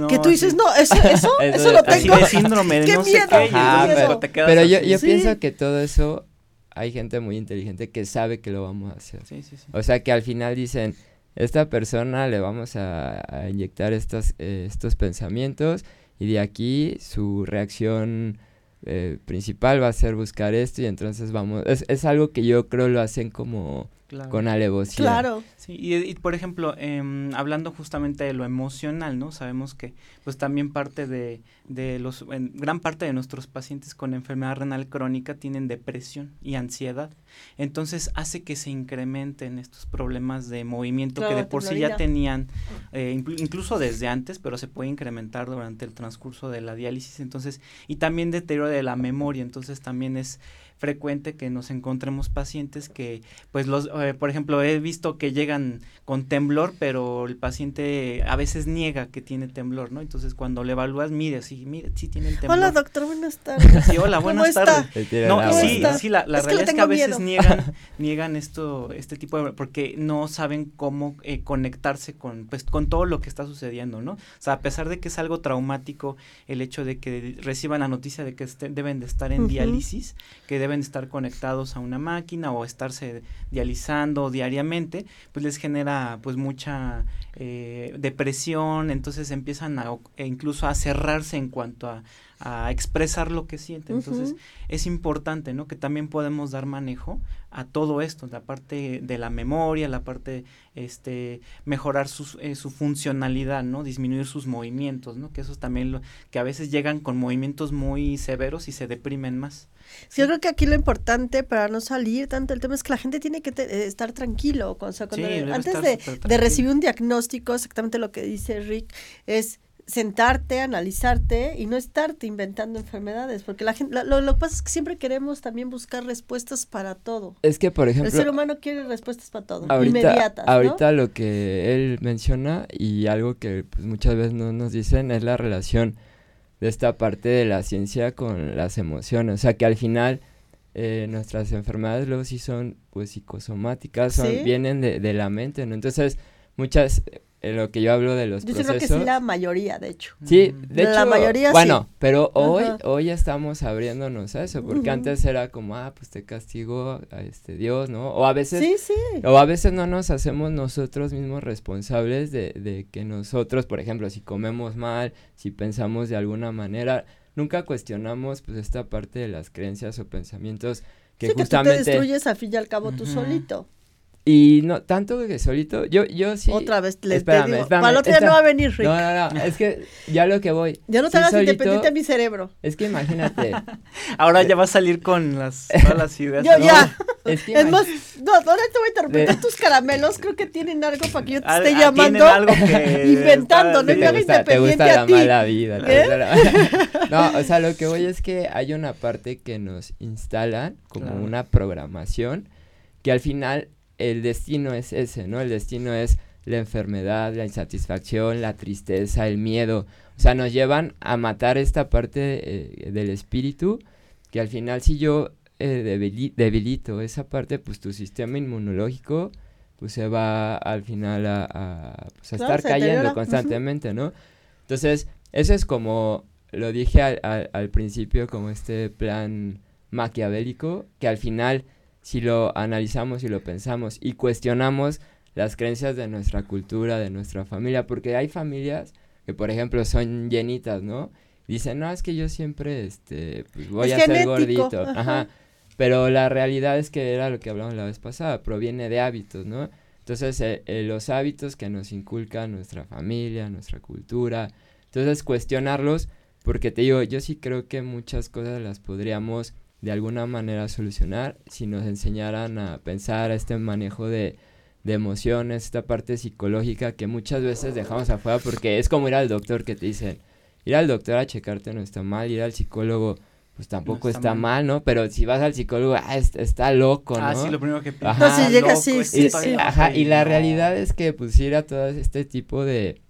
que tú dices, no, eso, eso, Eso eso lo tengo. de síndrome de ¡Qué no sé miedo! qué, Ajá, pero- te quedas Pero yo, yo Sí. pienso que todo eso hay gente muy inteligente que sabe que lo vamos a hacer. Sí, sí, sí. O sea que al final dicen, esta persona le vamos a, a inyectar estos, eh, estos pensamientos y de aquí su reacción eh, principal va a ser buscar esto y entonces vamos, es, es algo que yo creo lo hacen como Claro. con alevosía. Claro. Sí, y, y, por ejemplo, em, hablando justamente de lo emocional, ¿no? Sabemos que pues también parte de, de los, en gran parte de nuestros pacientes con enfermedad renal crónica tienen depresión y ansiedad. Entonces hace que se incrementen estos problemas de movimiento Claro, que de por sí ya tenían, eh, inclu- incluso desde antes, pero se puede incrementar durante el transcurso de la diálisis. Entonces, y también deterioro de la memoria. Entonces también es frecuente que nos encontremos pacientes que, pues, los, eh, por ejemplo, he visto que llegan con temblor, pero el paciente a veces niega que tiene temblor, ¿no? Entonces, cuando le evalúas, mire, sí, mire, sí tiene temblor. Hola, doctor, buenas tardes. Sí, hola, ¿Cómo buenas está? tardes. Tiran No, sí, está? sí, la, la Es que realidad es que a veces miedo. niegan, niegan esto, este tipo de, porque no saben cómo eh, conectarse con, pues, con todo lo que está sucediendo, ¿no? O sea, a pesar de que es algo traumático el hecho de que reciban la noticia de que este- deben de estar en Ujú. diálisis, que deben estar conectados a una máquina o estarse dializando diariamente, pues les genera pues mucha eh, depresión, entonces empiezan a, e incluso a cerrarse en cuanto a, a expresar lo que sienten. Entonces, es importante, ¿no? Que también podemos dar manejo a todo esto, la parte de la memoria, la parte, este, mejorar sus, eh, su funcionalidad, ¿no? Disminuir sus movimientos, ¿no? Que eso es también lo, que a veces llegan con movimientos muy severos y se deprimen más. Sí, Yo creo que aquí lo importante para no salir tanto el tema es que la gente tiene que te- eh, estar tranquilo. O sea, cuando- Sí, antes de, recibir un diagnóstico, exactamente lo que dice Rick, es sentarte, analizarte y no estarte inventando enfermedades, porque la gente, lo, lo que pasa es que siempre queremos también buscar respuestas para todo. Es que, por El ser ejemplo, humano quiere respuestas para todo, ahorita, inmediatas, ¿no? ahorita lo que él menciona y algo que pues, muchas veces no nos dicen es la relación de esta parte de la ciencia con las emociones. O sea, que al final eh, nuestras enfermedades luego sí son pues psicosomáticas, son, Sí. vienen de, de la mente, ¿no? Entonces, muchas, en lo que yo hablo de los Yo sí creo procesos... que sí la mayoría, de hecho. Sí, Mm. de La hecho, mayoría sí. bueno, pero hoy, Ajá. hoy ya estamos abriéndonos a eso, porque antes era como, ah, pues te castigó a este Dios, ¿no? O a veces, Sí, sí. o a veces no nos hacemos nosotros mismos responsables de, de que nosotros, por ejemplo, si comemos mal, si pensamos de alguna manera, nunca cuestionamos pues esta parte de las creencias o pensamientos que sí, que tú te destruyes al fin y al cabo tú solito. Y no tanto que solito, yo yo sí Otra vez le te espérame, digo, espérame, para el otro día no va a venir Rick. No, no, no, es que ya lo que voy. ya no te sí hagas solito- independiente a mi cerebro. Es que imagínate, Ahora ya va a salir con las, todas las ideas. Yo ¿no? ya. es que Es imag- más, no, ahora te voy a interrumpir. De- Tus caramelos creo que tienen algo para que yo te Ah, esté ah, llamando. algo que inventando, está- no me te haga gusta, te independiente gusta a la ti. mala vida. te ¿Eh? no, o sea, lo que voy es que hay una parte que nos instalan como Claro. una programación que al final el destino es ese, ¿no? El destino es la enfermedad, la insatisfacción, la tristeza, el miedo. O sea, nos llevan a matar esta parte eh, del espíritu que al final si yo eh, debili- debilito esa parte, pues tu sistema inmunológico pues se va al final a, a, pues, a Claro, estar cayendo constantemente, ¿no? Entonces, eso es como lo dije al, al- al principio, como este plan maquiavélico, que al final, si lo analizamos y lo pensamos y cuestionamos las creencias de nuestra cultura, de nuestra familia, porque hay familias que, por ejemplo, son llenitas, ¿no? Dicen, no, es que yo siempre, este, pues, voy Es a ser gordito, ajá. ajá. Pero la realidad es que era lo que hablamos la vez pasada, proviene de hábitos, ¿no? Entonces, eh, eh, los hábitos que nos inculca nuestra familia, nuestra cultura, entonces cuestionarlos, porque te digo, yo sí creo que muchas cosas las podríamos de alguna manera solucionar si nos enseñaran a pensar a este manejo de, de emociones, esta parte psicológica que muchas veces dejamos afuera porque es como ir al doctor que te dicen, ir al doctor a checarte no está mal, ir al psicólogo pues tampoco está está, mal. mal. ¿no? Pero si vas al psicólogo, ah, es- está loco, ¿no? Ah, sí, lo primero que Ajá. No, si llega así, sí, sí. Ajá, y la no. realidad es que pues ir a todo este tipo de...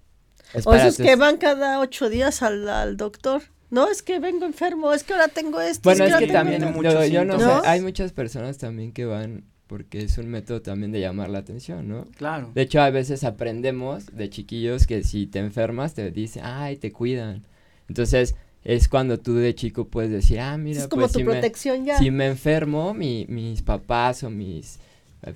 es O esos que van cada ocho días al, al doctor. No, es que vengo enfermo, es que ahora tengo esto. Bueno, es que tengo también, Tiene esto. muchos yo, yo no sé, hay muchas personas también que van porque es un método también de llamar la atención, ¿no? Claro. De hecho, a veces aprendemos de chiquillos que si te enfermas te dicen, ay, te cuidan. Entonces, es cuando tú de chico puedes decir, ah, mira, es como pues tu si, protección me, ya. si me enfermo, mi, mis papás o mis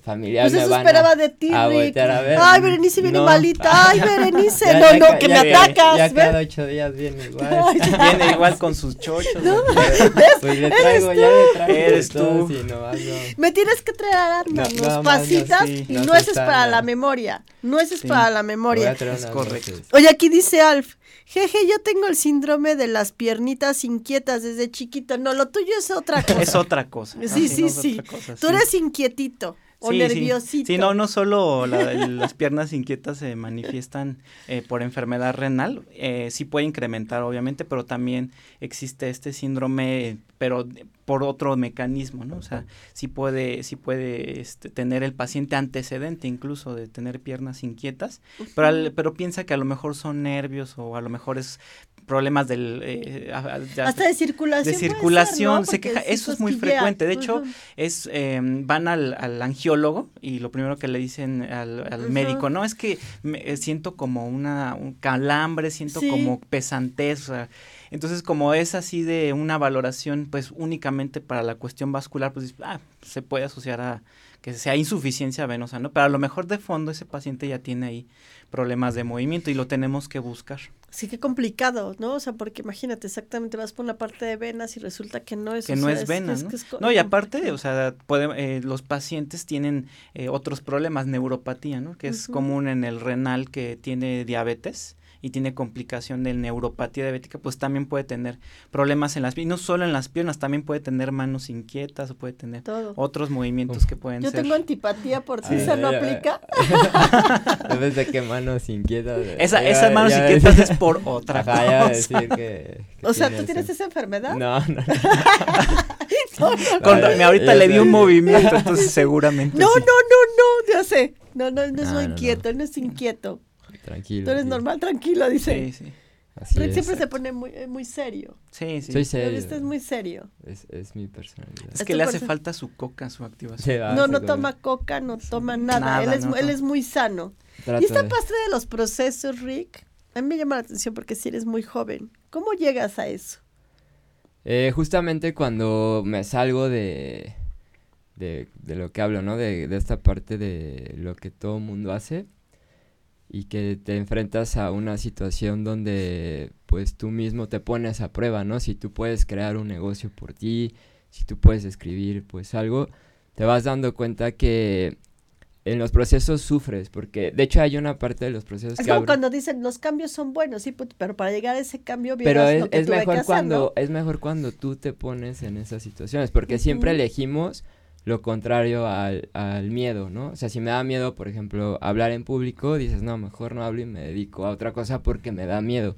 familiares Pues me eso van esperaba a, de ti, a Rick. voltear a ver. Ay, Berenice viene No. malita. Ay, Berenice. Ya- no, ya no, que ya- me ya- atacas. Ya cada ocho días viene igual. Ay, Viene igual con sus chochos. ¿no? pues le traigo, ya le traigo. Eres tú. no. Me tienes que traer arándanos, No, pasitas sí, y no nueces para la memoria. Nueces Sí. para la memoria. Es correcto. Oye, aquí dice Alf. Jeje, yo tengo el síndrome de las piernitas inquietas desde chiquito. No, lo tuyo es otra cosa. Es otra cosa. Sí, sí, sí. cosa, Tú eres inquietito o Sí, sí. nerviosito. Sí, no, no solo la- las piernas inquietas se manifiestan eh, por enfermedad renal, eh, sí puede incrementar obviamente, pero también existe este síndrome, pero por otro mecanismo, ¿no? O sea, sí puede, sí puede este, tener el paciente antecedente incluso de tener piernas inquietas, pero, al- pero piensa que a lo mejor son nervios o a lo mejor es problemas del... eh, Hasta de circulación. de ser, circulación, ¿no? se queja, eso es muy frecuente. De hecho, es eh, van al, al angiólogo y lo primero que le dicen al, al médico, no, es que me, eh, siento como una un calambre, siento Sí. como pesantez, entonces como es así de una valoración pues únicamente para la cuestión vascular, pues ah, se puede asociar a que sea insuficiencia venosa, ¿no? Pero a lo mejor de fondo ese paciente ya tiene ahí problemas de movimiento y lo tenemos que buscar. Sí, qué complicado, ¿no? O sea, porque imagínate, exactamente vas por una parte de venas y resulta que no es. que no sea, es vena, ¿no? que es co- No, y aparte, o sea, puede, eh, los pacientes tienen eh, otros problemas, neuropatía, ¿no? Que es común en el renal que tiene diabetes y tiene complicación de neuropatía diabética, pues también puede tener problemas en las piernas, y no solo en las piernas, también puede tener manos inquietas o puede tener todo. otros movimientos que pueden Yo ser. tengo antipatía por ti, Ay, ¿se no aplica? ¿Sabes de qué manos inquietas? Esa, Ya- esas manos ya- inquietas es por otra Ajá, cosa. decir que, que O sea, ¿tú tienes esa enfermedad? No, no, no. Con- ahorita le vi sé. un movimiento, entonces seguramente No, sí. no, no, no, ya sé. No, no, no es No, no. inquieto, no es inquieto. Tranquilo. Tú eres normal, tranquilo, dice. Sí, sí. Así Rick es. siempre se pone muy, eh, muy serio. Sí, sí. Soy ¿Lo serio. viste? Es muy serio. Es, es mi personalidad. Es que le hace falta su coca, su activación. No, no toma coca, no toma nada. Nada, él, es, no él es muy sano. trato Y esta de- parte de los procesos, Rick, a mí me llama la atención porque si eres muy joven. ¿Cómo llegas a eso? Eh, justamente cuando me salgo de, de, de lo que hablo, ¿no? De, de esta parte de lo que todo mundo hace y que te enfrentas a una situación donde pues tú mismo te pones a prueba, ¿no? Si tú puedes crear un negocio por ti, si tú puedes escribir pues algo, te vas dando cuenta que en los procesos sufres, porque de hecho hay una parte de los procesos Es que como cuando dicen los cambios son buenos, sí, put- pero para llegar a ese cambio pero es, lo que es que mejor hacer, cuando ¿no? es mejor cuando tú te pones en esas situaciones porque siempre elegimos lo contrario al, al miedo no o sea si me da miedo por ejemplo hablar en público dices no mejor no hablo y me dedico a otra cosa porque me da miedo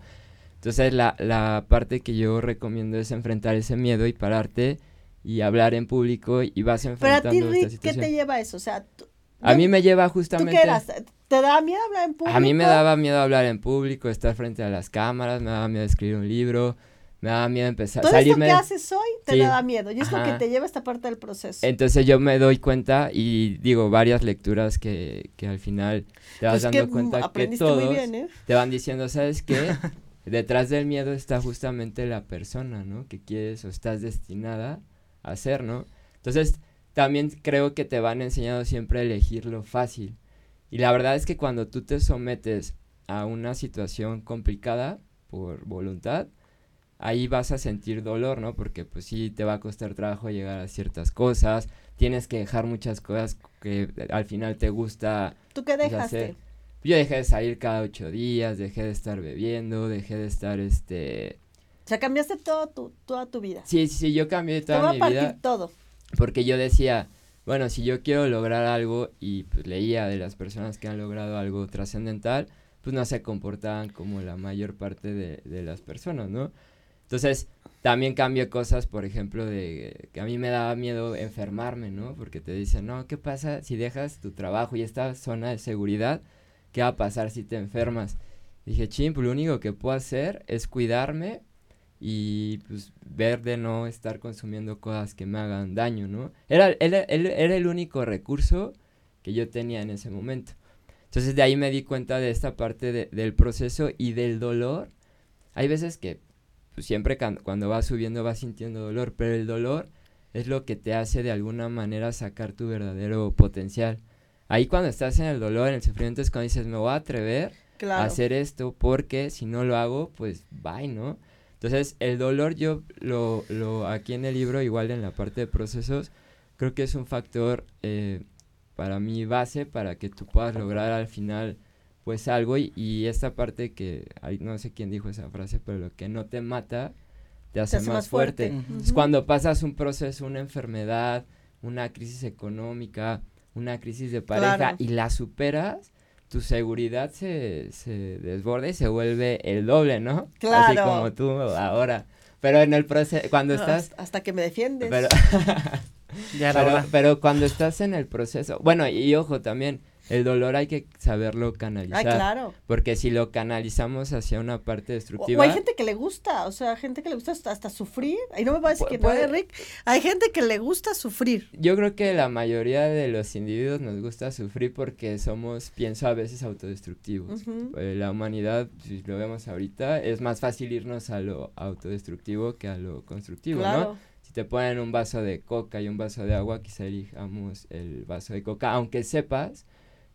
entonces la, la parte que yo recomiendo es enfrentar ese miedo y pararte y hablar en público y vas Pero a enfrentando ti, Rick, ¿qué te lleva a eso? O sea, tú- a mí me lleva ¿tú justamente qué eras? ¿Te daba miedo hablar en público? a mí me daba miedo hablar en público, estar frente a las cámaras, me daba miedo escribir un libro, me daba miedo empezar Todo salirme. esto que haces hoy te Sí. da miedo y es lo que te lleva a esta parte del proceso. Entonces yo me doy cuenta y digo varias lecturas que, que al final te vas Pues que dando cuenta que todos bien, ¿eh? te van diciendo, ¿sabes qué? Detrás del miedo está justamente la persona, ¿no? Que quieres o estás destinada a ser, ¿no? Entonces también creo que te van enseñando siempre a elegir lo fácil. Y la verdad es que cuando tú te sometes a una situación complicada por voluntad, ahí vas a sentir dolor, ¿no? Porque pues sí te va a costar trabajo llegar a ciertas cosas, tienes que dejar muchas cosas que al final te gusta ¿Tú qué dejaste? hacer. Yo dejé de salir cada ocho días, dejé de estar bebiendo, dejé de estar, este... O sea, cambiaste todo tu, toda tu vida. Sí, sí, sí, yo cambié toda mi vida todo. porque yo decía, bueno, si yo quiero lograr algo y pues leía de las personas que han logrado algo trascendental, pues no se comportaban como la mayor parte de, de las personas, ¿no? Entonces, también cambié cosas, por ejemplo, de que a mí me daba miedo enfermarme, ¿no? Porque te dicen, no, ¿qué pasa si dejas tu trabajo y esta zona de seguridad? ¿Qué va a pasar si te enfermas? Dije, ching, pues lo único que puedo hacer es cuidarme y pues ver de no estar consumiendo cosas que me hagan daño, ¿no? Era, era, era- el único recurso que yo tenía en ese momento. Entonces de ahí me di cuenta de esta parte de- del proceso y del dolor. Hay veces que siempre cuando vas subiendo vas sintiendo dolor, pero el dolor es lo que te hace de alguna manera sacar tu verdadero potencial. Ahí cuando estás en el dolor, en el sufrimiento, es cuando dices, me voy a atrever a hacer esto, porque si no lo hago, pues bye, ¿no? Entonces, el dolor yo lo, lo, aquí en el libro, igual en la parte de procesos, creo que es un factor eh, para mí base para que tú puedas lograr al final pues algo y, esta parte que no sé quién dijo esa frase pero lo que no te mata te hace, más, fuerte, es cuando pasas un proceso una enfermedad una crisis económica una crisis de pareja y la superas tu seguridad se, se desborda y se vuelve el doble, ¿no? Claro. Así como tú ahora. Pero en el proceso, cuando estás... Hasta que me defiendes. Pero, pero, pero, cuando estás en el proceso, bueno, y ojo también, el dolor hay que saberlo canalizar. claro. Porque si lo canalizamos hacia una parte destructiva. O, hay gente que le gusta, o sea, gente que le gusta hasta, sufrir. Ahí no me va a decir que no, Rick. Hay gente que le gusta sufrir. Yo creo que la mayoría de los individuos nos gusta sufrir porque somos, pienso a veces, autodestructivos. Eh, la humanidad, si lo vemos ahorita, es más fácil irnos a lo autodestructivo que a lo constructivo, ¿no? Si te ponen un vaso de coca y un vaso de agua, quizá elijamos el vaso de coca, aunque sepas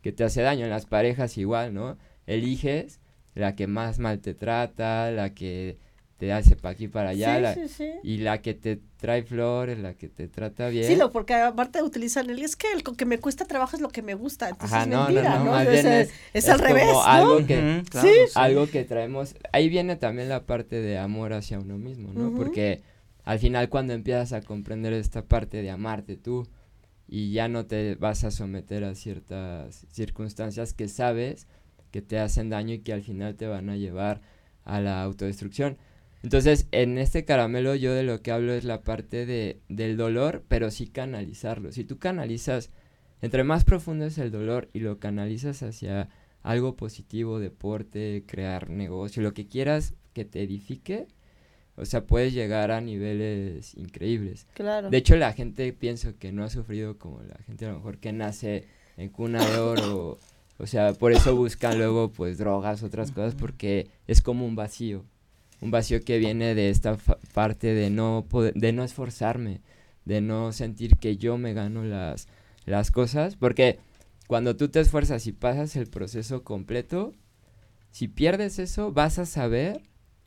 que te hace daño. En las parejas igual, ¿no? Eliges la que más mal te trata, la que te hace para aquí para allá, y la que te trae flores, la que te trata bien. Sí, lo, porque aparte utilizan el, es que el que me cuesta trabajo es lo que me gusta, entonces es mentira, ¿no? es, al revés, ¿no? Algo que, algo que traemos, ahí viene también la parte de amor hacia uno mismo, ¿no? Porque al final cuando empiezas a comprender esta parte de amarte tú, y ya no te vas a someter a ciertas circunstancias que sabes que te hacen daño y que al final te van a llevar a la autodestrucción. Entonces, en este caramelo yo de lo que hablo es la parte de, del dolor, pero sí canalizarlo. Si tú canalizas, entre más profundo es el dolor y lo canalizas hacia algo positivo, deporte, crear negocio, lo que quieras que te edifique, o sea, puedes llegar a niveles increíbles. Claro. De hecho, la gente pienso que no ha sufrido como la gente a lo mejor que nace en cuna de oro. o sea, por eso buscan luego pues drogas, otras cosas, porque es como un vacío. Un vacío que viene de esta parte de no, poder, de no esforzarme, de no sentir que yo me gano las, las cosas. Porque cuando tú te esfuerzas y pasas el proceso completo, si pierdes eso, vas a saber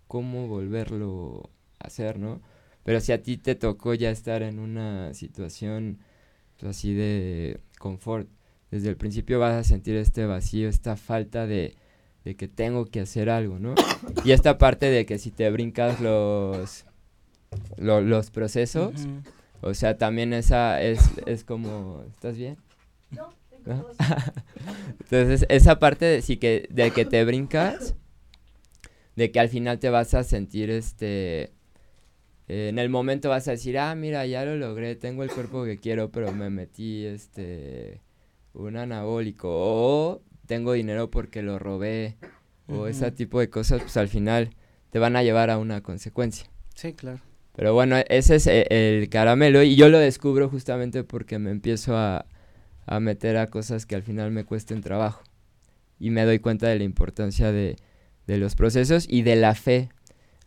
cómo volverlo a hacer, ¿no? Pero si a ti te tocó ya estar en una situación pues, así de confort, desde el principio vas a sentir este vacío, esta falta de, de que tengo que hacer algo, ¿no? Y esta parte de que si te brincas los, los procesos, o sea, también esa es, es como, ¿estás bien? No. Entonces, esa parte de, sí que, de que te brincas, de que al final te vas a sentir este eh, en el momento vas a decir, ah, mira, ya lo logré, tengo el cuerpo que quiero, pero me metí este un anabólico o tengo dinero porque lo robé o ese tipo de cosas, pues al final te van a llevar a una consecuencia. Sí, claro. Pero bueno, ese es eh, el, caramelo y yo lo descubro justamente porque me empiezo a, a meter a cosas que al final me cuesten trabajo y me doy cuenta de la importancia de, de los procesos y de la fe.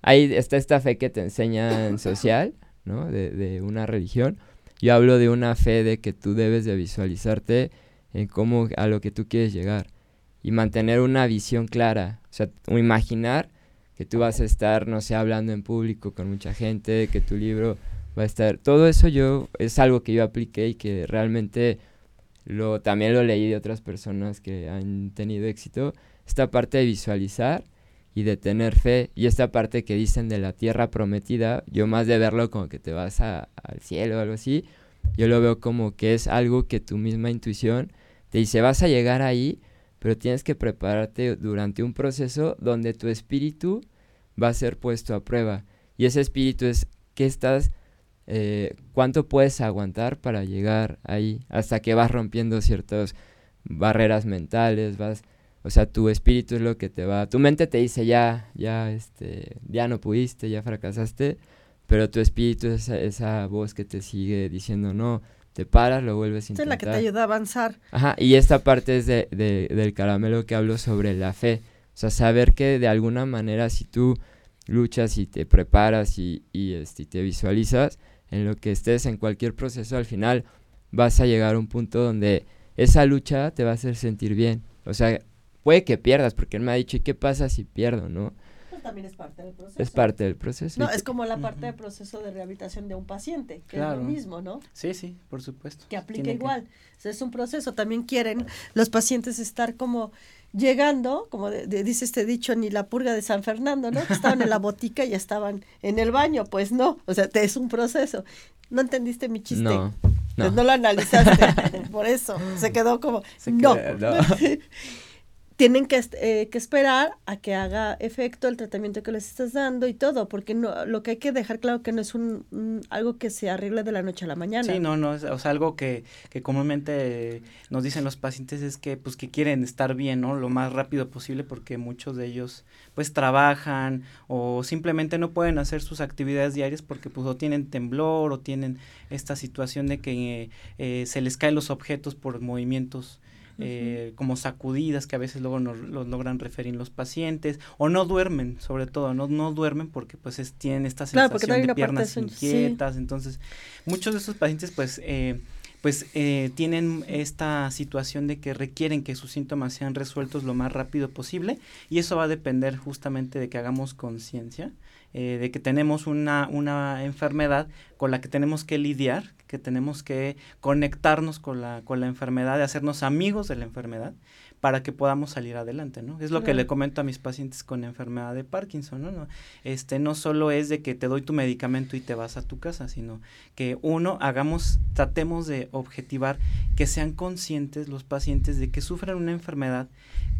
Ahí está esta fe que te enseñan social, ¿no? De, de, una religión. Yo hablo de una fe de que tú debes de visualizarte en cómo a lo que tú quieres llegar y mantener una visión clara, o sea, o imaginar que tú vas a estar, no sé, hablando en público con mucha gente, que tu libro va a estar, todo eso yo es algo que yo apliqué y que realmente lo también lo leí de otras personas que han tenido éxito esta parte de visualizar y de tener fe y esta parte que dicen de la tierra prometida, yo más de verlo como que te vas al cielo o algo así, yo lo veo como que es algo que tu misma intuición te dice, vas a llegar ahí, pero tienes que prepararte durante un proceso donde tu espíritu va a ser puesto a prueba. Y ese espíritu es qué estás, eh, cuánto puedes aguantar para llegar ahí, hasta que vas rompiendo ciertas barreras mentales, vas o sea, tu espíritu es lo que te va, tu mente te dice ya, ya, este, ya no pudiste, ya fracasaste, pero tu espíritu es esa, voz que te sigue diciendo no, te paras, lo vuelves a intentar. es la que te ayuda a avanzar. Ajá, y esta parte es de, de, del caramelo que hablo sobre la fe, o sea, saber que de alguna manera si tú luchas y te preparas y, y, este, te visualizas en lo que estés en cualquier proceso, al final vas a llegar a un punto donde esa lucha te va a hacer sentir bien. O sea, puede que pierdas, porque él me ha dicho, ¿y qué pasa si pierdo, no? Pues también es parte del proceso. Es parte del proceso. No, es como la parte del proceso de rehabilitación de un paciente, que es lo mismo, ¿no? Sí, sí, por supuesto. Que aplica igual. O sea, es un proceso. También quieren los pacientes estar como llegando, como dice este dicho, ni la purga de San Fernando, ¿no? Que estaban en la botica y ya estaban en el baño. Pues no, o sea, es un proceso. ¿No entendiste mi chiste? No. No, no lo analizaste, por eso se quedó como, no. no. tienen que, eh, que, esperar a que haga efecto el tratamiento que les estás dando y todo, porque no, lo que hay que dejar claro que no es un, algo que se arregla de la noche a la mañana. Sí, no, no, es, o sea, algo que, que comúnmente nos dicen los pacientes es que pues que quieren estar bien, ¿no? Lo más rápido posible porque muchos de ellos pues trabajan o simplemente no pueden hacer sus actividades diarias porque pues o tienen temblor o tienen esta situación de que eh, se les caen los objetos por movimientos eh, como sacudidas que a veces luego nos los logran referir los pacientes, o no duermen, sobre todo, no, no duermen porque pues tienen esta sensación de piernas inquietas, entonces muchos de esos pacientes pues... Eh, pues eh, tienen esta situación de que requieren que sus síntomas sean resueltos lo más rápido posible y eso va a depender justamente de que hagamos conciencia eh, de que tenemos una, una enfermedad con la que tenemos que lidiar, que tenemos que conectarnos con la, con la enfermedad, de hacernos amigos de la enfermedad para que podamos salir adelante, ¿no? Es lo que le comento a mis pacientes con enfermedad de Parkinson, ¿no? ¿no? Este, no solo es de que te doy tu medicamento y te vas a tu casa, sino que uno, hagamos, tratemos de objetivar que sean conscientes los pacientes de que sufren una enfermedad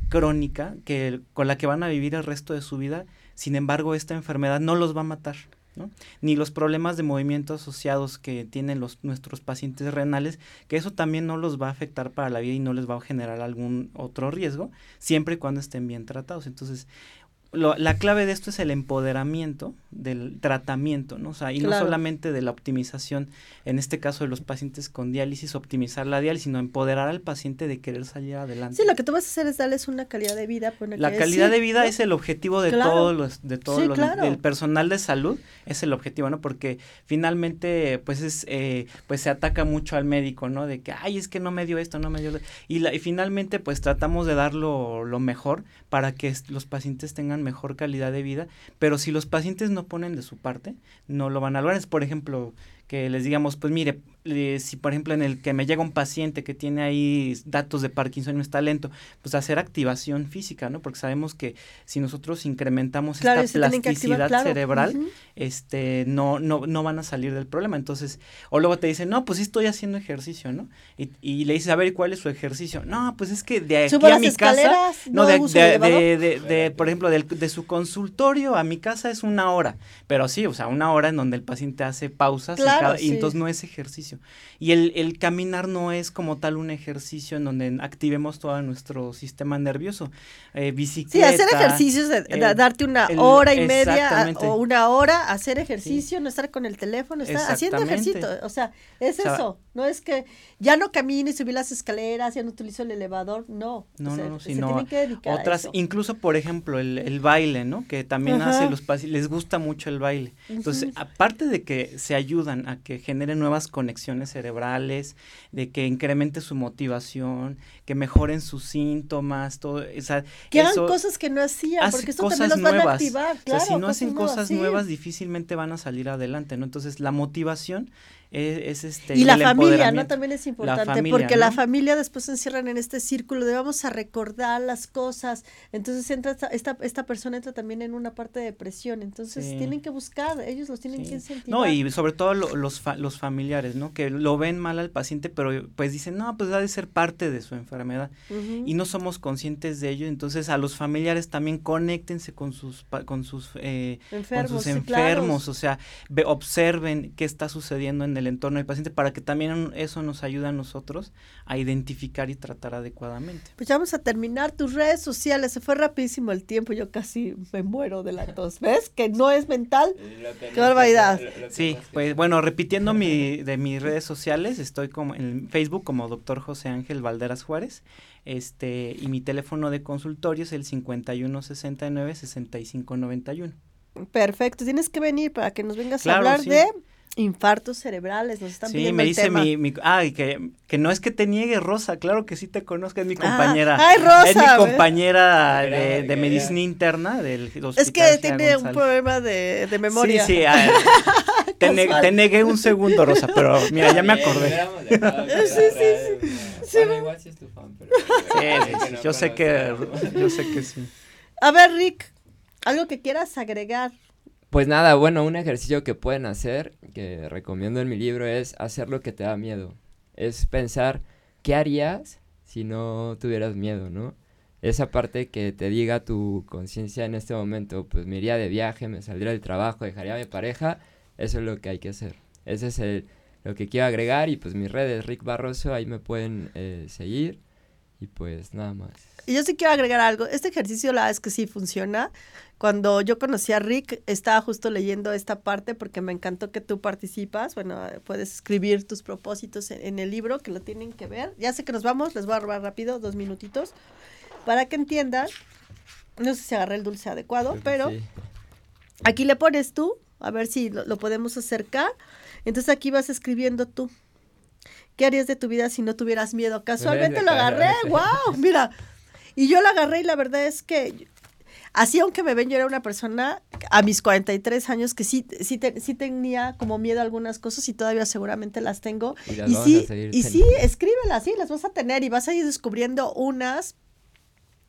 crónica que, con la que van a vivir el resto de su vida sin embargo, esta enfermedad no los va a matar, Ni los problemas de movimiento asociados que tienen los, nuestros pacientes renales, que eso también no los va a afectar para la vida y no les va a generar algún otro riesgo, siempre y cuando estén bien tratados. Entonces, la clave de esto es el empoderamiento del tratamiento, ¿no? O sea, y no solamente de la optimización, en este caso de los pacientes con diálisis, optimizar la diálisis, sino empoderar al paciente de querer salir adelante. Sí, lo que tú vas a hacer es darles una calidad de vida. la calidad de vida es el objetivo de todos los, de todos los, del personal de salud, es el objetivo, ¿no? Porque finalmente, pues es, eh, pues se ataca mucho al médico, ¿no? De que, ay, es que no me dio esto, no me dio, y, la, y finalmente, pues tratamos de dar lo, lo mejor para que los pacientes tengan mejor calidad de vida, pero si los pacientes no ponen de su parte, no lo van a lograr. Es, por ejemplo, que les digamos, pues mire, si por ejemplo en el que me llega un paciente que tiene ahí datos de Parkinson y no está lento, pues hacer activación física, ¿no? Porque sabemos que si nosotros incrementamos esta plasticidad cerebral, este, no, no, no van a salir del problema. Entonces, o luego te dicen, no, pues sí estoy haciendo ejercicio, ¿no? Y, y le dices, a ver, ¿cuál es su ejercicio? No, pues es que de aquí a mi casa, no, de, de, de, por ejemplo, de su consultorio a mi casa es una hora, pero sí, o sea, una hora en donde el paciente hace pausas y entonces no es ejercicio. Y el, el, caminar no es como tal un ejercicio en donde activemos todo nuestro sistema nervioso. Eh, bicicleta. Sí, hacer ejercicios, darte una hora y media o una hora, hacer ejercicio, no estar con el teléfono, estar haciendo ejercicio. O sea, es eso. No es que ya no camine y subir las escaleras, ya no utilizo el elevador, no. No, no, no, sino otras, incluso por ejemplo el, el, baile, ¿no? Que también hace los pacientes, les gusta mucho el baile. Entonces, aparte de que se ayudan a que generen nuevas conexiones cerebrales, de que incremente su motivación, que mejoren sus síntomas, todo, o que hagan cosas que no hacían, porque esto también los van a activar, claro, si no hacen cosas nuevas, difícilmente van a salir adelante, ¿no? Entonces, la motivación es, este y la familia no también es importante porque la familia después se encierran en este círculo de vamos a recordar las cosas. Entonces entra esta, esta, persona entra también en una parte de depresión entonces tienen que buscar ellos los tienen que incentivar. No y sobre todo los los familiares no que lo ven mal al paciente pero pues dicen no pues ha de ser parte de su enfermedad y no somos conscientes de ello. Entonces a los familiares también conéctense con sus con sus eh, enfermos, con sus enfermos o sea observen qué está sucediendo en el entorno del paciente para que también eso nos ayude a nosotros a identificar y tratar adecuadamente. Pues ya vamos a terminar tus redes sociales. Se fue rapidísimo el tiempo, yo casi me muero de la tos. ¿Ves? Que no es mental. Qué barbaridad. Sí, pues bueno, repitiendo mi, de mis redes sociales, estoy como en Facebook como doctor José Ángel Valderas Juárez. Este, y mi teléfono de consultorio es el 5169 6591. Perfecto, tienes que venir para que nos vengas Claro, a hablar sí. de infartos cerebrales. Nos están Sí, pidiendo me el dice tema. mi, mi ay, que, que no es que te niegue Rosa, claro que sí te conozco, es mi Ah, compañera. ay, Rosa, es mi compañera Era de, medicina interna del hospital. Es que tiene un problema de, de memoria. Sí, sí, te, ne- te negué un segundo, Rosa, pero mira, ya me acordé. Sí, sí, sí. Bueno, igual sí es tu fan, pero... Sí, sí, sí, yo sé que, yo sé que sí. A ver, Rick, algo que quieras agregar. Pues nada, bueno, un ejercicio que pueden hacer, que recomiendo en mi libro, es hacer lo que te da miedo. Es pensar, ¿qué harías si no tuvieras miedo, no? Esa parte que te diga tu conciencia en este momento, pues me iría de viaje, me saldría del trabajo, dejaría a mi pareja, eso es lo que hay que hacer. Ese es el, lo que quiero agregar y pues mis redes, Rick Barroso, ahí me pueden eh, seguir y pues nada más. Y yo sí quiero agregar algo. Este ejercicio, la verdad es que sí funciona. Cuando yo conocí a Rick, estaba justo leyendo esta parte porque me encantó que tú participas. Bueno, puedes escribir tus propósitos en, en el libro, que lo tienen que ver. Ya sé que nos vamos, les voy a robar rápido, dos minutitos, para que entiendan. No sé si agarré el dulce adecuado, Creo pero sí. aquí le pones tú, a ver si lo, lo podemos acercar. Entonces aquí vas escribiendo tú. ¿Qué harías de tu vida si no tuvieras miedo? Casualmente lo agarré, wow, mira. Y yo lo agarré y la verdad es que así aunque me ven, yo era una persona a mis 43 años que sí, sí, te- sí tenía como miedo a algunas cosas y todavía seguramente las tengo. Y las sí, y sí, escríbelas, sí, las vas a tener y vas a ir descubriendo unas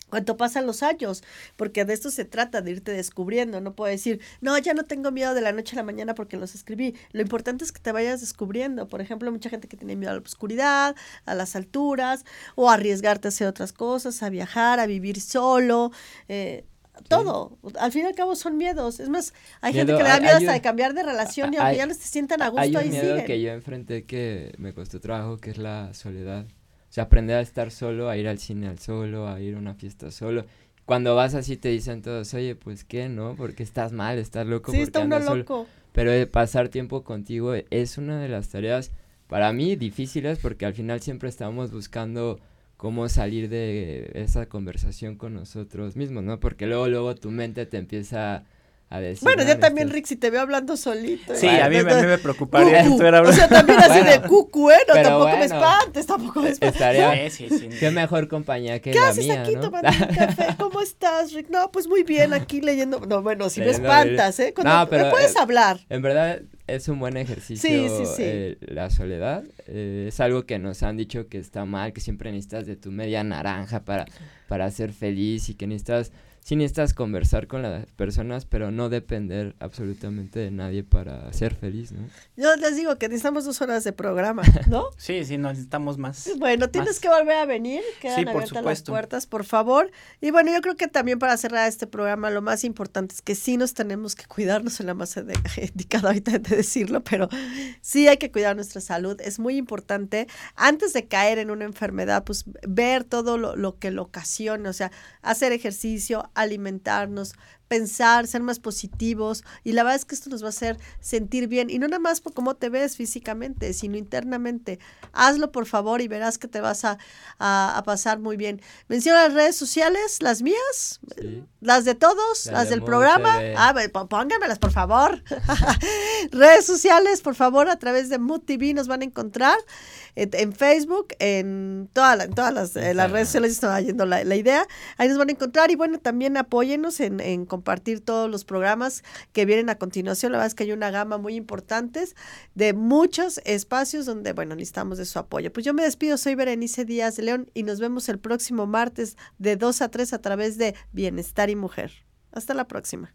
cuanto pasan los años, porque de esto se trata, de irte descubriendo. No puedo decir, no, ya no tengo miedo de la noche a la mañana porque los escribí. Lo importante es que te vayas descubriendo. Por ejemplo, mucha gente que tiene miedo a la oscuridad, a las alturas, o a arriesgarte a hacer otras cosas, a viajar, a vivir solo. eh, Todo, al fin y al cabo son miedos. Es más, hay gente Miedo, que le da hay- miedo hay hasta un- de cambiar de relación y aunque hay- ya no se sientan a Hay gusto, un ahí miedo siguen. que yo enfrenté que me costó trabajo, que es la soledad. O sea, aprender a estar solo, a ir al cine al solo, a ir a una fiesta solo. Cuando vas así te dicen todos, oye, pues qué, ¿no? Porque estás mal, estás loco, Sí, porque está uno andas solo". loco. Pero el pasar tiempo contigo es una de las tareas para mí difíciles porque al final siempre estamos buscando cómo salir de esa conversación con nosotros mismos, ¿no? Porque luego, luego tu mente te empieza a decir... Bueno, "No, yo también, Rick, si te veo hablando solito. Sí, ¿eh? a mí, me- a mí me preocuparía que estuviera O sea, también así de Bueno, cucu, ¿eh? No, tampoco me espantes, tampoco me espantes. Estaría... Sí, sí, sí. Qué mejor compañía que ¿Qué la haces mía, aquí ¿no? tomando un café? ¿Cómo estás, Rick? No, pues muy bien, aquí leyendo. No, bueno, si me espantas, ¿eh? Cuando No, pero, me puedes eh, hablar. En verdad es un buen ejercicio Sí, sí, sí. eh, la soledad. eh, es algo que nos han dicho que está mal, que siempre necesitas de tu media naranja para, para ser feliz y que necesitas, sí necesitas conversar con las personas, pero no depender absolutamente de nadie para ser feliz, ¿no? Yo les digo que necesitamos dos horas de programa, ¿no? Sí, sí, necesitamos más. Bueno, tienes Más. que volver a venir, quedan Sí, por abiertas las puertas, por favor. Y bueno, yo creo que también para cerrar este programa, lo más importante es que sí nos tenemos que cuidar, no soy la más indicada ahorita de decirlo, pero sí hay que cuidar nuestra salud, es muy importante. Antes de caer en una enfermedad, pues ver todo lo, lo que lo ocasiona, o sea, hacer ejercicio, alimentarnos, pensar, ser más positivos y la verdad es que esto nos va a hacer sentir bien y no nada más por cómo te ves físicamente, sino internamente. Hazlo por favor y verás que te vas a, a- a pasar muy bien. Menciona las redes sociales, las mías, Sí. las de todos, Las las de del programa. TV. Ah, pónganmelas por favor. redes sociales, por favor, a través de Mood TV nos van a encontrar en, en Facebook, en, toda la- en todas las, eh, las redes sociales estaba yendo la, la idea. Ahí nos van a encontrar y bueno, también apóyenos en, en compartir todos los programas que vienen a continuación. La verdad es que hay una gama muy importantes de muchos espacios donde, bueno, necesitamos de su apoyo. Pues yo me despido, soy Berenice Díaz de León y nos vemos el próximo martes de 2 a 3 a través de Bienestar y Mujer. Hasta la próxima.